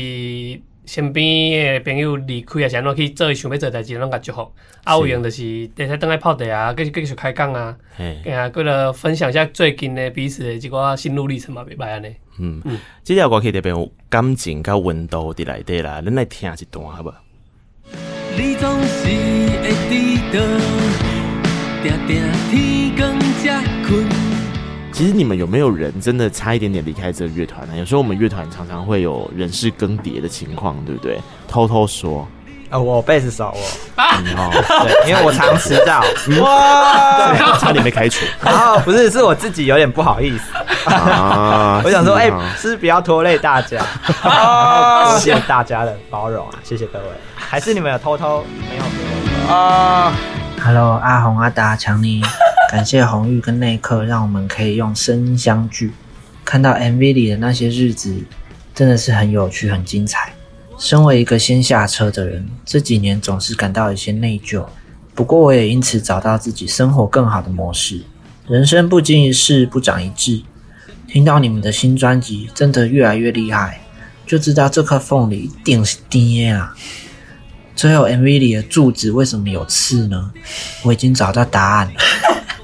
S3: 身边诶朋友离开啊，是安怎去做伊想要做代志，拢甲祝福。啊，有闲就是直接等来泡茶啊，继续继续开讲啊，哎呀，过来分享一下最近诶彼此诶一寡心路历程嘛，袂歹安尼。
S2: 嗯，这条歌曲特别有感情甲温度伫内底啦，恁来听一段好不好？你总是会记得，定定天光才困。其实你们有没有人真的差一点点离开这个乐团呢？有时候我们乐团常常会有人事更迭的情况，对不对？偷偷说。
S6: 呃，我贝斯手，我，哦，对，因为我常迟到，哇，
S2: 差点被开除。
S6: 然后不是，是我自己有点不好意思啊。我想说，哎，是不要拖累大家，谢谢大家的包容啊，谢谢各位。还是你们有偷偷没有给我啊？Hello，阿红、阿达、强尼，感谢红玉跟内克，让我们可以用声音相聚。看到 MV 里的那些日子，真的是很有趣、很精彩。身为一个先下车的人，这几年总是感到有些内疚。不过，我也因此找到自己生活更好的模式。人生不经一事不长一智。听到你们的新专辑真的越来越厉害，就知道这颗凤梨一定是爹啊！最后 MV 里的柱子为什么有刺呢？我已经找到答案了。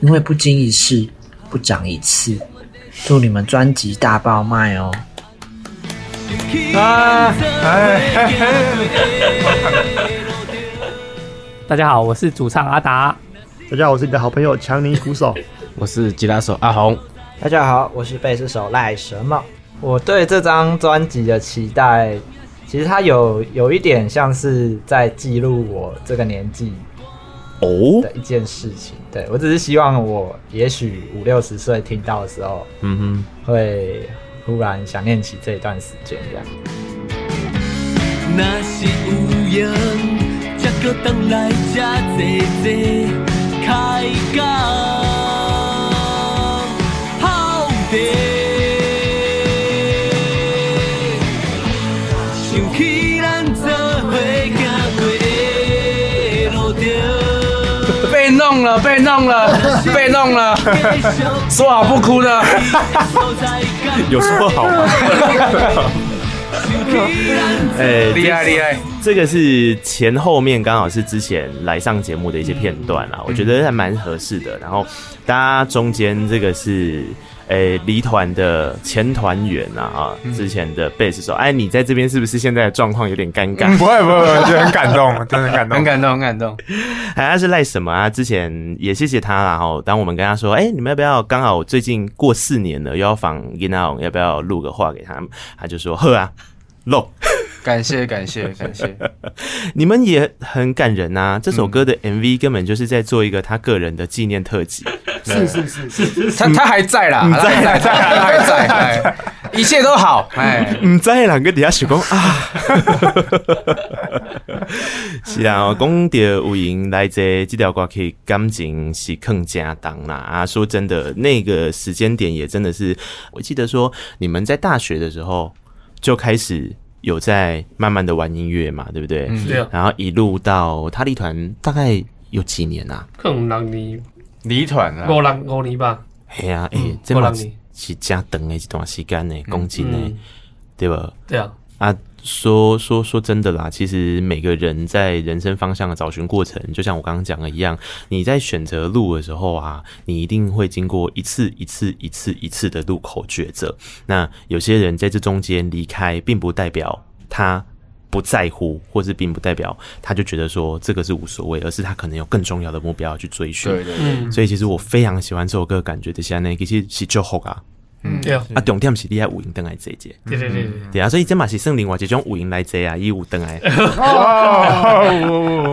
S6: 因为不经一事
S7: 不长一次。祝你们专辑大爆卖哦！
S3: 啊！大家好，我是主唱阿达。
S5: 大家好，我是你的好朋友强尼鼓手。
S1: 我是吉他手阿红。
S6: 大家好，我是贝斯手赖什么。我对这张专辑的期待，其实它有有一点像是在记录我这个年纪哦的一件事情。对，我只是希望我也许五六十岁听到的时候，嗯哼，会忽然想念起这一段时间这样。那是有缘，才可等来这坐坐开讲。
S1: 被弄了，被弄了，被弄了，说好不哭的，
S2: 有说好吗？哎，厉害厉害！这个是前后面刚好是之前来上节目的一些片段啊，我觉得还蛮合适的。然后大家中间这个是。诶，离团的前团员啊，啊，之前的贝斯手，哎，你在这边是不是现在的状况有点尴尬？
S4: 不会不会，不会，就很感动，真的很感动，
S1: 很感动，很感动。
S2: 哎，他是赖什么啊？之前也谢谢他啦。然后当我们跟他说，哎，你们要不要？刚好最近过四年了，又要访 Ina，要不要录个话给他们？他就说，呵啊，录。
S1: 感谢感谢感谢，
S2: 你们也很感人呐。这首歌的 MV 根本就是在做一个他个人的纪念特辑。
S5: 是是是是，
S1: 他他还在啦，他还在，他还在，一切都好。哎，
S2: 唔在啦，跟底下许工啊。是啊，讲到有闲来这这条歌曲感情是更加重啦。啊，说真的，那个时间点也真的是，我记得说你们在大学的时候就开始。有在慢慢的玩音乐嘛，对不对？
S3: 嗯，对啊。
S2: 然后一路到他离团，大概有几年啊？
S3: 可能六年。
S1: 离团啊？
S3: 五六五年吧。
S2: 嘿啊，诶、欸，这么是加长的一段时间呢，公斤呢，对吧？
S3: 对啊。
S2: 啊。说说说真的啦，其实每个人在人生方向的找寻过程，就像我刚刚讲的一样，你在选择路的时候啊，你一定会经过一次一次一次一次的路口抉择。那有些人在这中间离开，并不代表他不在乎，或是并不代表他就觉得说这个是无所谓，而是他可能有更重要的目标要去追寻。
S1: 对对对。
S2: 所以其实我非常喜欢这首歌，感觉的现在那个是是就好啊。
S3: 啊，
S2: 啊，重点是你爱有闲登来坐坐，
S3: 对对对
S2: 对。啊，所以这嘛是算另外一种有闲来坐啊，伊有登来，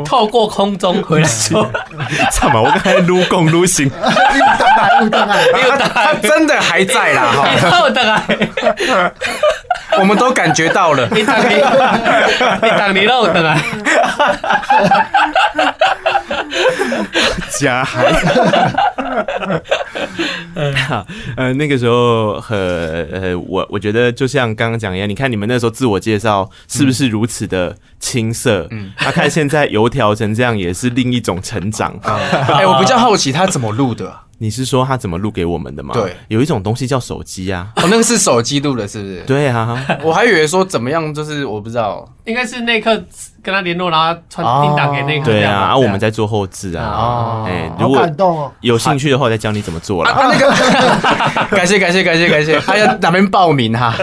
S3: 透过空中回来说，
S2: 操嘛，我刚才愈讲愈新，
S5: 又登来又登来，
S1: 他真的还在啦，哈，
S3: 又登来，
S1: 我们都感觉到了，
S3: 你等你，你等你又登来，
S2: 假嗨。好 呃，那个时候和呃，我我觉得就像刚刚讲一样，你看你们那时候自我介绍是不是如此的青涩？嗯，他、啊、看现在油条成这样，也是另一种成长。
S1: 哎，我比较好奇他怎么录的。
S2: 你是说他怎么录给我们的吗？
S1: 对，
S2: 有一种东西叫手机啊。
S1: 哦，那个是手机录的，是不是？
S2: 对啊，
S1: 我还以为说怎么样，就是我不知道，
S3: 应该是那刻跟他联络，然后传音档给那刻。
S2: 对啊，啊，我们在做后置啊。哦，哎，如果有兴趣的话，我再教你怎么做了。
S1: 啊，那个，感谢感谢感谢感谢，还有哪边报名哈？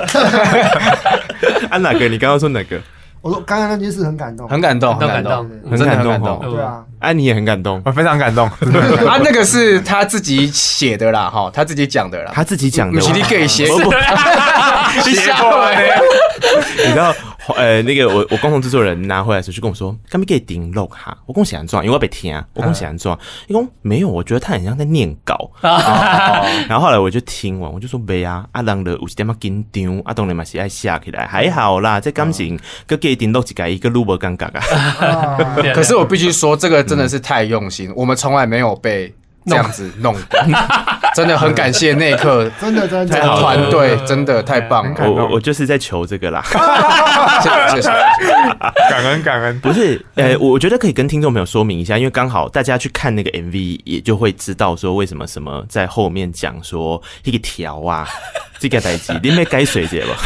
S2: 啊，哪个？你刚刚说哪个？
S5: 我说刚刚那件事很感动，
S1: 很感动，
S3: 很感动，
S2: 很感动，
S5: 对啊，
S2: 安妮也很感动，
S4: 我非常感动。
S1: 啊，那个是他自己写的啦，哈，他自己讲的啦，
S2: 他自己讲的，
S1: 你可以写写的，
S2: 你吓我嘞！你知道？呃，那个我我共同制作人拿回来的时候就跟我说，可不可以顶录哈？我讲写安装，因为我被听啊，我讲写安装。你讲没有，我觉得他很像在念稿。然后后来我就听完，我就说没啊，阿郎的有一点么紧张，阿东你嘛是爱下起来，还好啦，这感情个给顶录几个一个录不尴尬啊。
S1: 可是我必须说，这个真的是太用心，我们从来没有被。这样子弄。的，真的很感谢那一刻，
S5: 真的真的。
S1: 团队真的太棒。了。
S2: 我我就是在求这个啦，
S1: 谢谢谢谢，
S4: 感恩感恩。
S2: 不是，呃，我觉得可以跟听众朋友说明一下，因为刚好大家去看那个 MV，也就会知道说为什么什么在后面讲说一个条啊，这个代志你没改水节吧？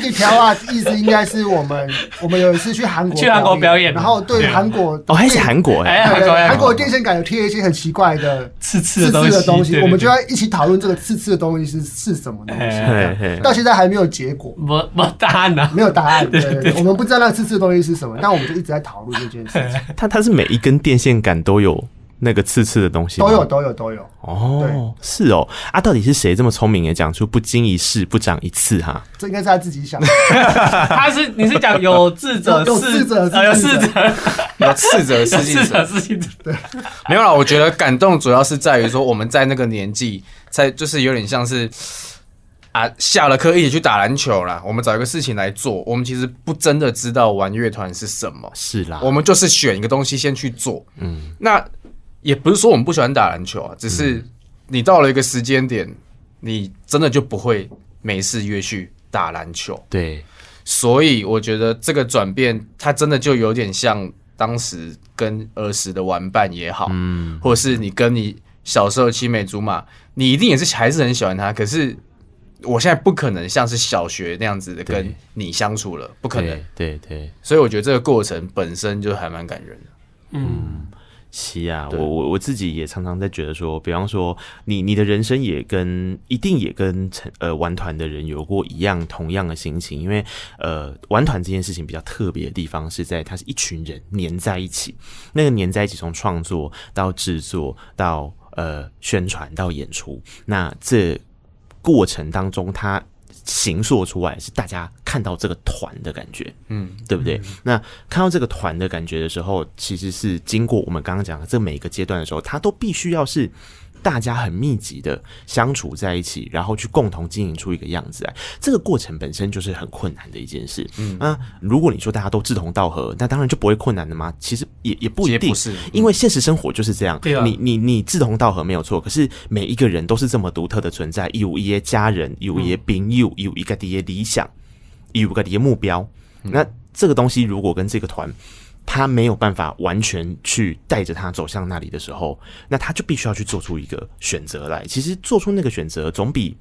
S5: 可以调啊，意思应该是我们 我们有一次去韩国
S3: 去韩国表演，
S5: 然后对韩国
S2: 哦还是韩国哎，
S5: 韩国电线杆有贴一些很奇怪的
S3: 刺刺
S5: 的东西，我们就要一起讨论这个刺刺的东西是是什么东西，到现在还没有结果，
S3: 没没答案呢，
S5: 没有答案，对对对，我们不知道那个刺刺的东西是什么，但我们就一直在讨论这件事情。
S2: 它它是每一根电线杆都有。那个刺刺的东西
S5: 都有都有都有。
S2: 哦，对。是哦。啊，到底是谁这么聪明也讲出不经一事不长一智哈？
S5: 这应该是他自己想。的。
S3: 他是你是讲有智者
S5: 有智者
S3: 有智者。
S1: 有智者事情者。
S3: 事情者。对，
S1: 没有啦，我觉得感动主要是在于说我们在那个年纪，在就是有点像是啊下了课一起去打篮球啦。我们找一个事情来做，我们其实不真的知道玩乐团是什么，
S2: 是啦，
S1: 我们就是选一个东西先去做，嗯，那。也不是说我们不喜欢打篮球啊，只是你到了一个时间点，你真的就不会没事约去打篮球。
S2: 对，
S1: 所以我觉得这个转变，它真的就有点像当时跟儿时的玩伴也好，嗯，或者是你跟你小时候青梅竹马，你一定也是还是很喜欢他，可是我现在不可能像是小学那样子的跟你相处了，不可能。
S2: 对对，
S1: 所以我觉得这个过程本身就还蛮感人的。
S2: 嗯。是啊，我我我自己也常常在觉得说，比方说你你的人生也跟一定也跟成呃玩团的人有过一样同样的心情，因为呃玩团这件事情比较特别的地方是在它是一群人黏在一起，那个黏在一起从创作到制作到呃宣传到演出，那这过程当中它。形塑出来是大家看到这个团的感觉，嗯，对不对？嗯、那看到这个团的感觉的时候，其实是经过我们刚刚讲的这每一个阶段的时候，它都必须要是。大家很密集的相处在一起，然后去共同经营出一个样子来，这个过程本身就是很困难的一件事。嗯啊，如果你说大家都志同道合，那当然就不会困难的吗？其实也也不一定，是因为现实生活就是这样。对啊，你你你志同道合没有错，可是每一个人都是这么独特的存在，有一些家人，有一些朋友，有一个的理想，有一个的目标。那这个东西如果跟这个团。他没有办法完全去带着他走向那里的时候，那他就必须要去做出一个选择来。其实做出那个选择总比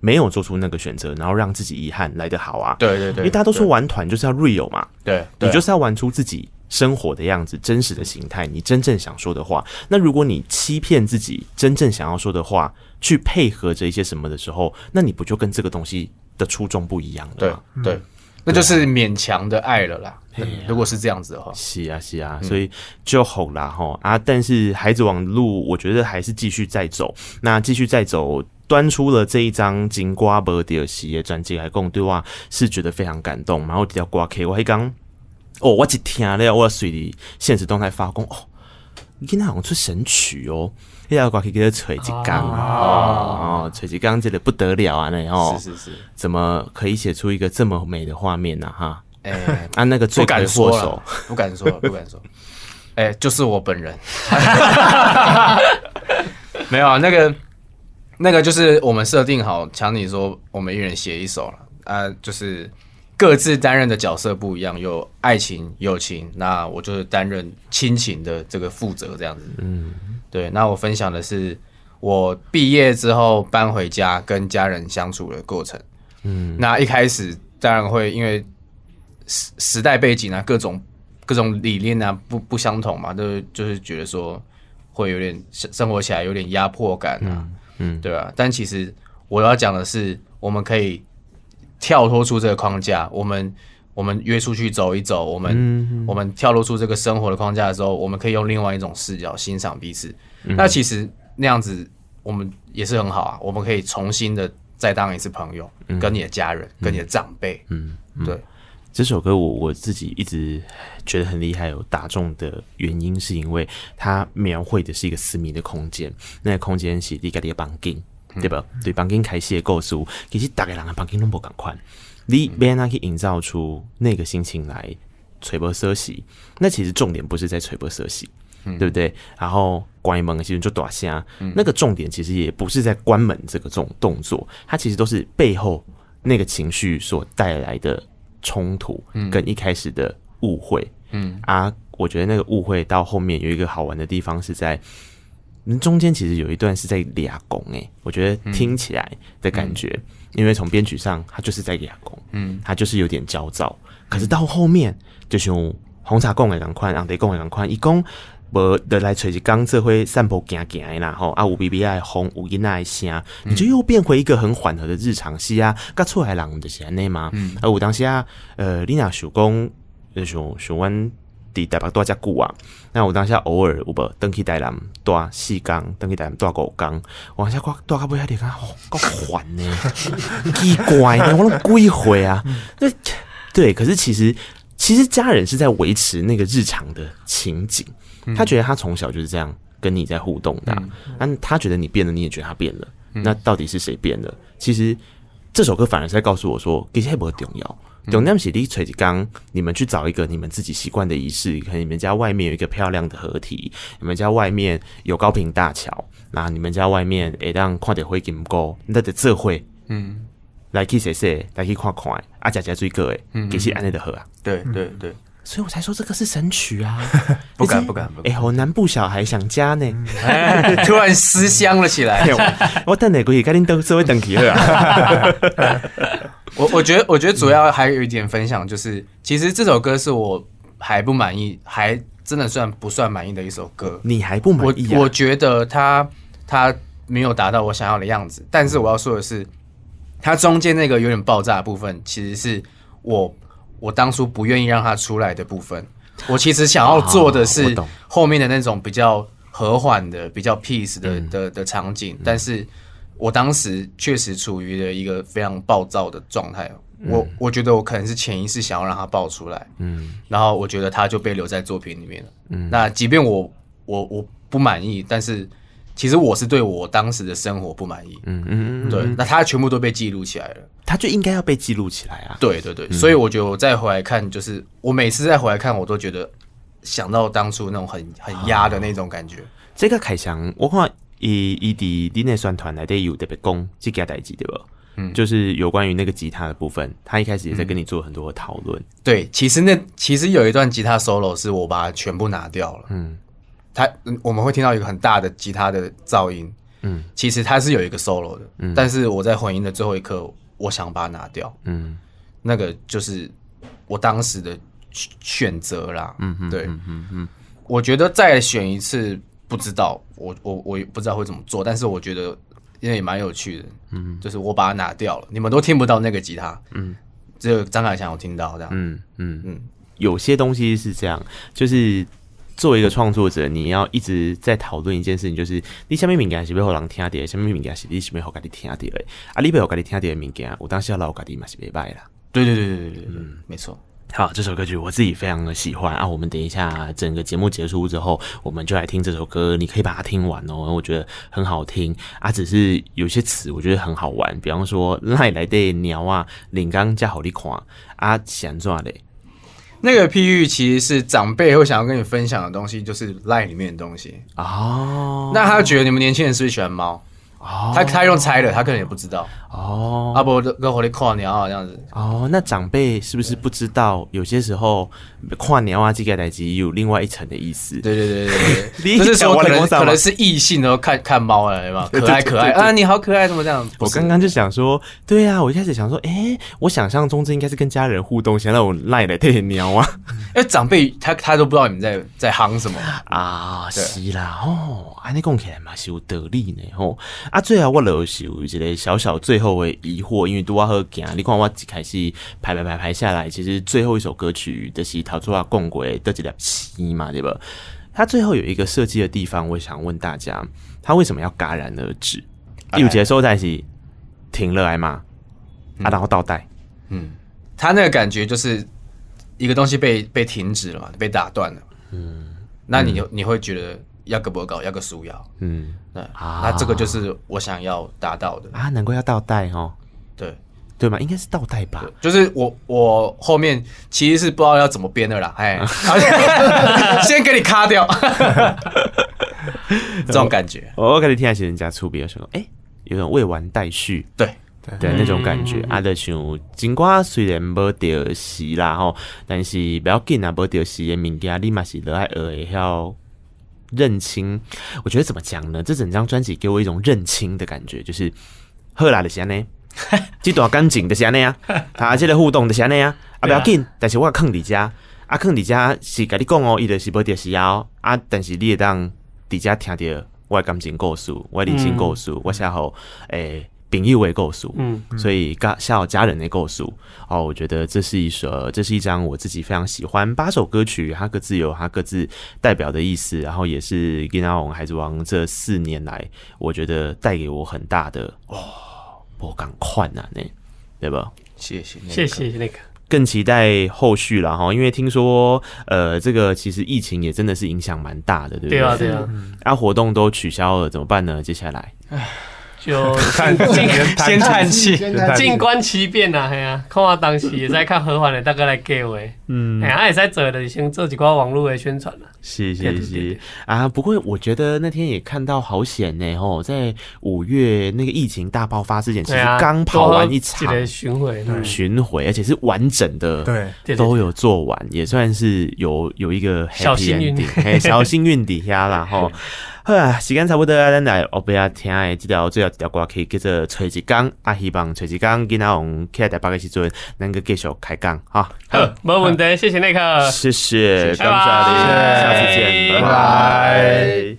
S2: 没有做出那个选择，然后让自己遗憾来得好啊。
S1: 对对对，
S2: 因为大家都说玩团就是要 real 嘛，
S1: 对，
S2: 你就是要玩出自己生活的样子、真实的形态，你真正想说的话。那如果你欺骗自己真正想要说的话，去配合着一些什么的时候，那你不就跟这个东西的初衷不一样了吗？
S1: 对对。那就是勉强的爱了啦。如果是这样子的话，
S2: 是啊是啊，所以就好啦齁啊。但是孩子王路，我觉得还是继续再走。那继续再走，端出了这一张金瓜伯迪尔西的专辑来共对话，是觉得非常感动。然后这条瓜 K，我还刚哦，我一听了，我随里现实动态发功哦，你今天好像出神曲哦。第二个可以给他锤几钢哦，锤几钢这个不得了啊！那哦，
S1: 是是是，
S2: 怎么可以写出一个这么美的画面呢？哈，
S1: 哎，
S2: 啊，那个罪魁祸首，
S1: 不敢说，不敢说，哎，就是我本人，没有啊，那个那个就是我们设定好，强你说我们一人写一首了啊，就是。各自担任的角色不一样，有爱情、友情，那我就是担任亲情的这个负责，这样子。嗯，对。那我分享的是我毕业之后搬回家跟家人相处的过程。嗯，那一开始当然会因为时时代背景啊，各种各种理念啊不不相同嘛，都就是觉得说会有点生活起来有点压迫感啊。嗯，嗯对啊。但其实我要讲的是，我们可以。跳脱出这个框架，我们我们约出去走一走，我们、嗯、我们跳脱出这个生活的框架的时候，我们可以用另外一种视角欣赏彼此。嗯、那其实那样子我们也是很好啊，我们可以重新的再当一次朋友，嗯、跟你的家人，嗯、跟你的长辈。嗯，对。
S2: 这首歌我我自己一直觉得很厉害，有打中的原因是因为它描绘的是一个私密的空间，那个空间是你家的房间。对吧？对，房间开始的构思，其实大概人的房间拢无共款。你要哪去营造出那个心情来，垂波色系？那其实重点不是在垂波色系，嗯、对不对？然后关门其实就大声，嗯、那个重点其实也不是在关门这个这种动作，它其实都是背后那个情绪所带来的冲突，跟一开始的误会。嗯啊，我觉得那个误会到后面有一个好玩的地方是在。中间其实有一段是在俩拱诶，我觉得听起来的感觉，因为从编曲上他就是在亚工，嗯，他就是有点焦躁。可是到后面就像红茶讲的咁宽，红茶讲的咁宽，一共无得来吹起刚这会散步行行的啦吼啊，有 B B 爱红，有音爱声，你就又变回一个很缓和的日常戏啊，甲出来人就是安尼嘛，嗯，而我当时啊呃，你若想讲，就像像阮伫台北多遮久啊，那我当下偶尔有无登去台南多四工，登去台南多五工，往下挂多到尾遐点看，哦，够烦呢，奇怪呢，我拢几回啊，那对，可是其实。其实家人是在维持那个日常的情景，他觉得他从小就是这样跟你在互动的，但他觉得你变了，你也觉得他变了，那到底是谁变了？其实这首歌反而是在告诉我说，其实不重要，重点是你找一刚，你们去找一个你们自己习惯的仪式，可能你们家外面有一个漂亮的河堤，你们家外面有高平大桥，那你们家外面会当看点灰金沟，那得这会，嗯。来去写写，来去看看，啊，姐姐最个诶，其实安内的喝啊，
S1: 对对对，
S2: 所以我才说这个是神曲啊，
S1: 不敢不敢不敢，
S2: 哎，我南部小孩想家呢，
S1: 突然思乡了起来，
S2: 我等哪个月赶紧都社会等级啊，
S1: 我我觉得我觉得主要还有一点分享，就是其实这首歌是我还不满意，还真的算不算满意的一首歌，
S2: 你还不满意？
S1: 我觉得他他没有达到我想要的样子，但是我要说的是。它中间那个有点爆炸的部分，其实是我我当初不愿意让它出来的部分。我其实想要做的是后面的那种比较和缓的、比较 peace 的的的场景，但是我当时确实处于了一个非常暴躁的状态。我我觉得我可能是潜意识想要让它爆出来，嗯，然后我觉得它就被留在作品里面了。嗯，那即便我我我不满意，但是。其实我是对我当时的生活不满意，嗯嗯嗯，对，那他全部都被记录起来了，
S2: 他就应该要被记录起来啊，
S1: 对对对，所以我觉得我再回来看，就是我每次再回来看，我都觉得想到当初那种很很压的那种感觉。
S2: 这个凯翔，我看伊伊伫你那算团来得有特别讲这件代志对不？嗯，就是有关于那个吉他的部分，他一开始也在跟你做很多的讨论。
S1: 对，其实那其实有一段吉他 solo 是我把它全部拿掉了，嗯。他我们会听到一个很大的吉他的噪音，嗯，其实它是有一个 solo 的，嗯，但是我在混音的最后一刻，我想把它拿掉，嗯，那个就是我当时的选择啦，嗯嗯，对，嗯嗯嗯，我觉得再选一次，不知道，我我我也不知道会怎么做，但是我觉得因为也蛮有趣的，嗯，就是我把它拿掉了，你们都听不到那个吉他，嗯，只有张凯翔有听到这样，嗯
S2: 嗯。嗯，有些东西是这样，就是。作为一个创作者，你要一直在讨论一件事情，就是你下面物件是要让人听的，下面物件是你是要让家己听的。啊，你不要让家己听的物件，我当时要老家己嘛是袂歹啦。
S1: 对对对对对对，嗯，没错。
S2: 好，这首歌曲我自己非常的喜欢啊。我们等一下整个节目结束之后，我们就来听这首歌。你可以把它听完哦，我觉得很好听啊。只是有些词我觉得很好玩，比方说“赖来的鸟啊，领刚加好你看啊，想怎嘞？”
S1: 那个譬喻其实是长辈会想要跟你分享的东西，就是 LINE 里面的东西哦。那他觉得你们年轻人是不是喜欢猫？哦，他他用猜的，他可能也不知道哦。阿伯跟狐狸跨年啊这样子
S2: 哦。那长辈是不是不知道？有些时候跨年啊这个代志有另外一层的意思。
S1: 对对对对对，就是说可能可能是异性后看看猫了，对吧？可爱可爱啊，你好可爱，怎么这样？
S2: 我刚刚就想说，对啊，我一开始想说，哎，我想象中这应该是跟家人互动，想让我赖来对鸟啊。
S1: 因为长辈他他都不知道你们在在夯什么
S2: 啊。是啦，哦，安尼讲起来嘛是有道理呢，吼。啊，最后我就是有一个小小最后的疑惑，因为拄仔好行，你看我一开始排排排排下来，其实最后一首歌曲就是陶出啊共轨的这条七嘛，对吧？他最后有一个设计的地方，我想问大家，他为什么要戛然而止？有节奏在是停了来嘛？啊，然后倒带，
S1: 嗯，他那个感觉就是一个东西被被停止了嘛，被打断了，嗯，那你你会觉得？要个不高，要个书要，嗯，那啊，那这个就是我想要达到的。
S2: 啊，难怪要倒带哦，
S1: 对。
S2: 对吗？应该是倒带吧，
S1: 就是我我后面其实是不知道要怎么编的啦，哎，先给你卡掉，这种感觉，
S2: 我我给你听下些人家出别说，哎，有种未完待续，
S1: 对。
S2: 对那种感觉，啊，就像金瓜虽然没得时啦吼，但是不要紧啊，没得时的物件你嘛是都爱学会晓。认清，我觉得怎么讲呢？这整张专辑给我一种认清的感觉，就是后来的时间呢，这段感情的是安尼啊，啊，这个互动的是安尼啊，啊不要紧，但是我坑你家，啊坑你家是跟你讲哦，伊就是无电视啊，啊，但是你会当伫遮听着我的感情故事，我的人生故事，我写好诶。朋友的故事，嗯，所以刚像家人的故事哦，我觉得这是一首，这是一张我自己非常喜欢八首歌曲，它各自有它各自代表的意思，然后也是《银阿王》《孩子王》这四年来，我觉得带给我很大的哦，我赶快啊，那对吧？
S1: 谢谢，
S3: 谢谢那个，
S2: 更期待后续了哈，因为听说呃，这个其实疫情也真的是影响蛮大的，对不对？
S3: 对啊，对啊，
S2: 啊，活动都取消了，怎么办呢？接下来，唉。
S3: 就
S1: 先叹气，
S3: 静观其变呐，嘿啊，看我当时也在看和缓的大概来给我，嗯，哎，也在做的先做几挂网络的宣传了，
S2: 是是是。啊，不过我觉得那天也看到好险呢，吼，在五月那个疫情大爆发之前，其实刚跑完一场
S3: 巡回，
S2: 巡回，而且是完整的，对，都有做完，也算是有有一个
S3: 小幸运，
S2: 小幸运底下啦，吼。好啊，时间差不多啊，咱来后边听的这条最后一条歌曲叫做《找一工》，啊，希望找一工，今仔日起来台北的时阵能够继续开讲哈。
S3: 好，没问题，谢谢内克，
S2: 谢谢，感谢你，下次见，拜拜。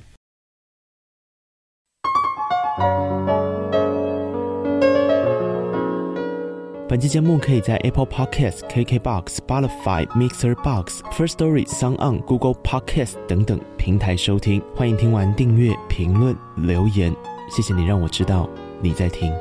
S2: 本期节目可以在 Apple Podcast、KKBox、Spotify、Mixer Box、First Story、Sound On、Google Podcast 等等平台收听。欢迎听完订阅、评论、留言，谢谢你让我知道你在听。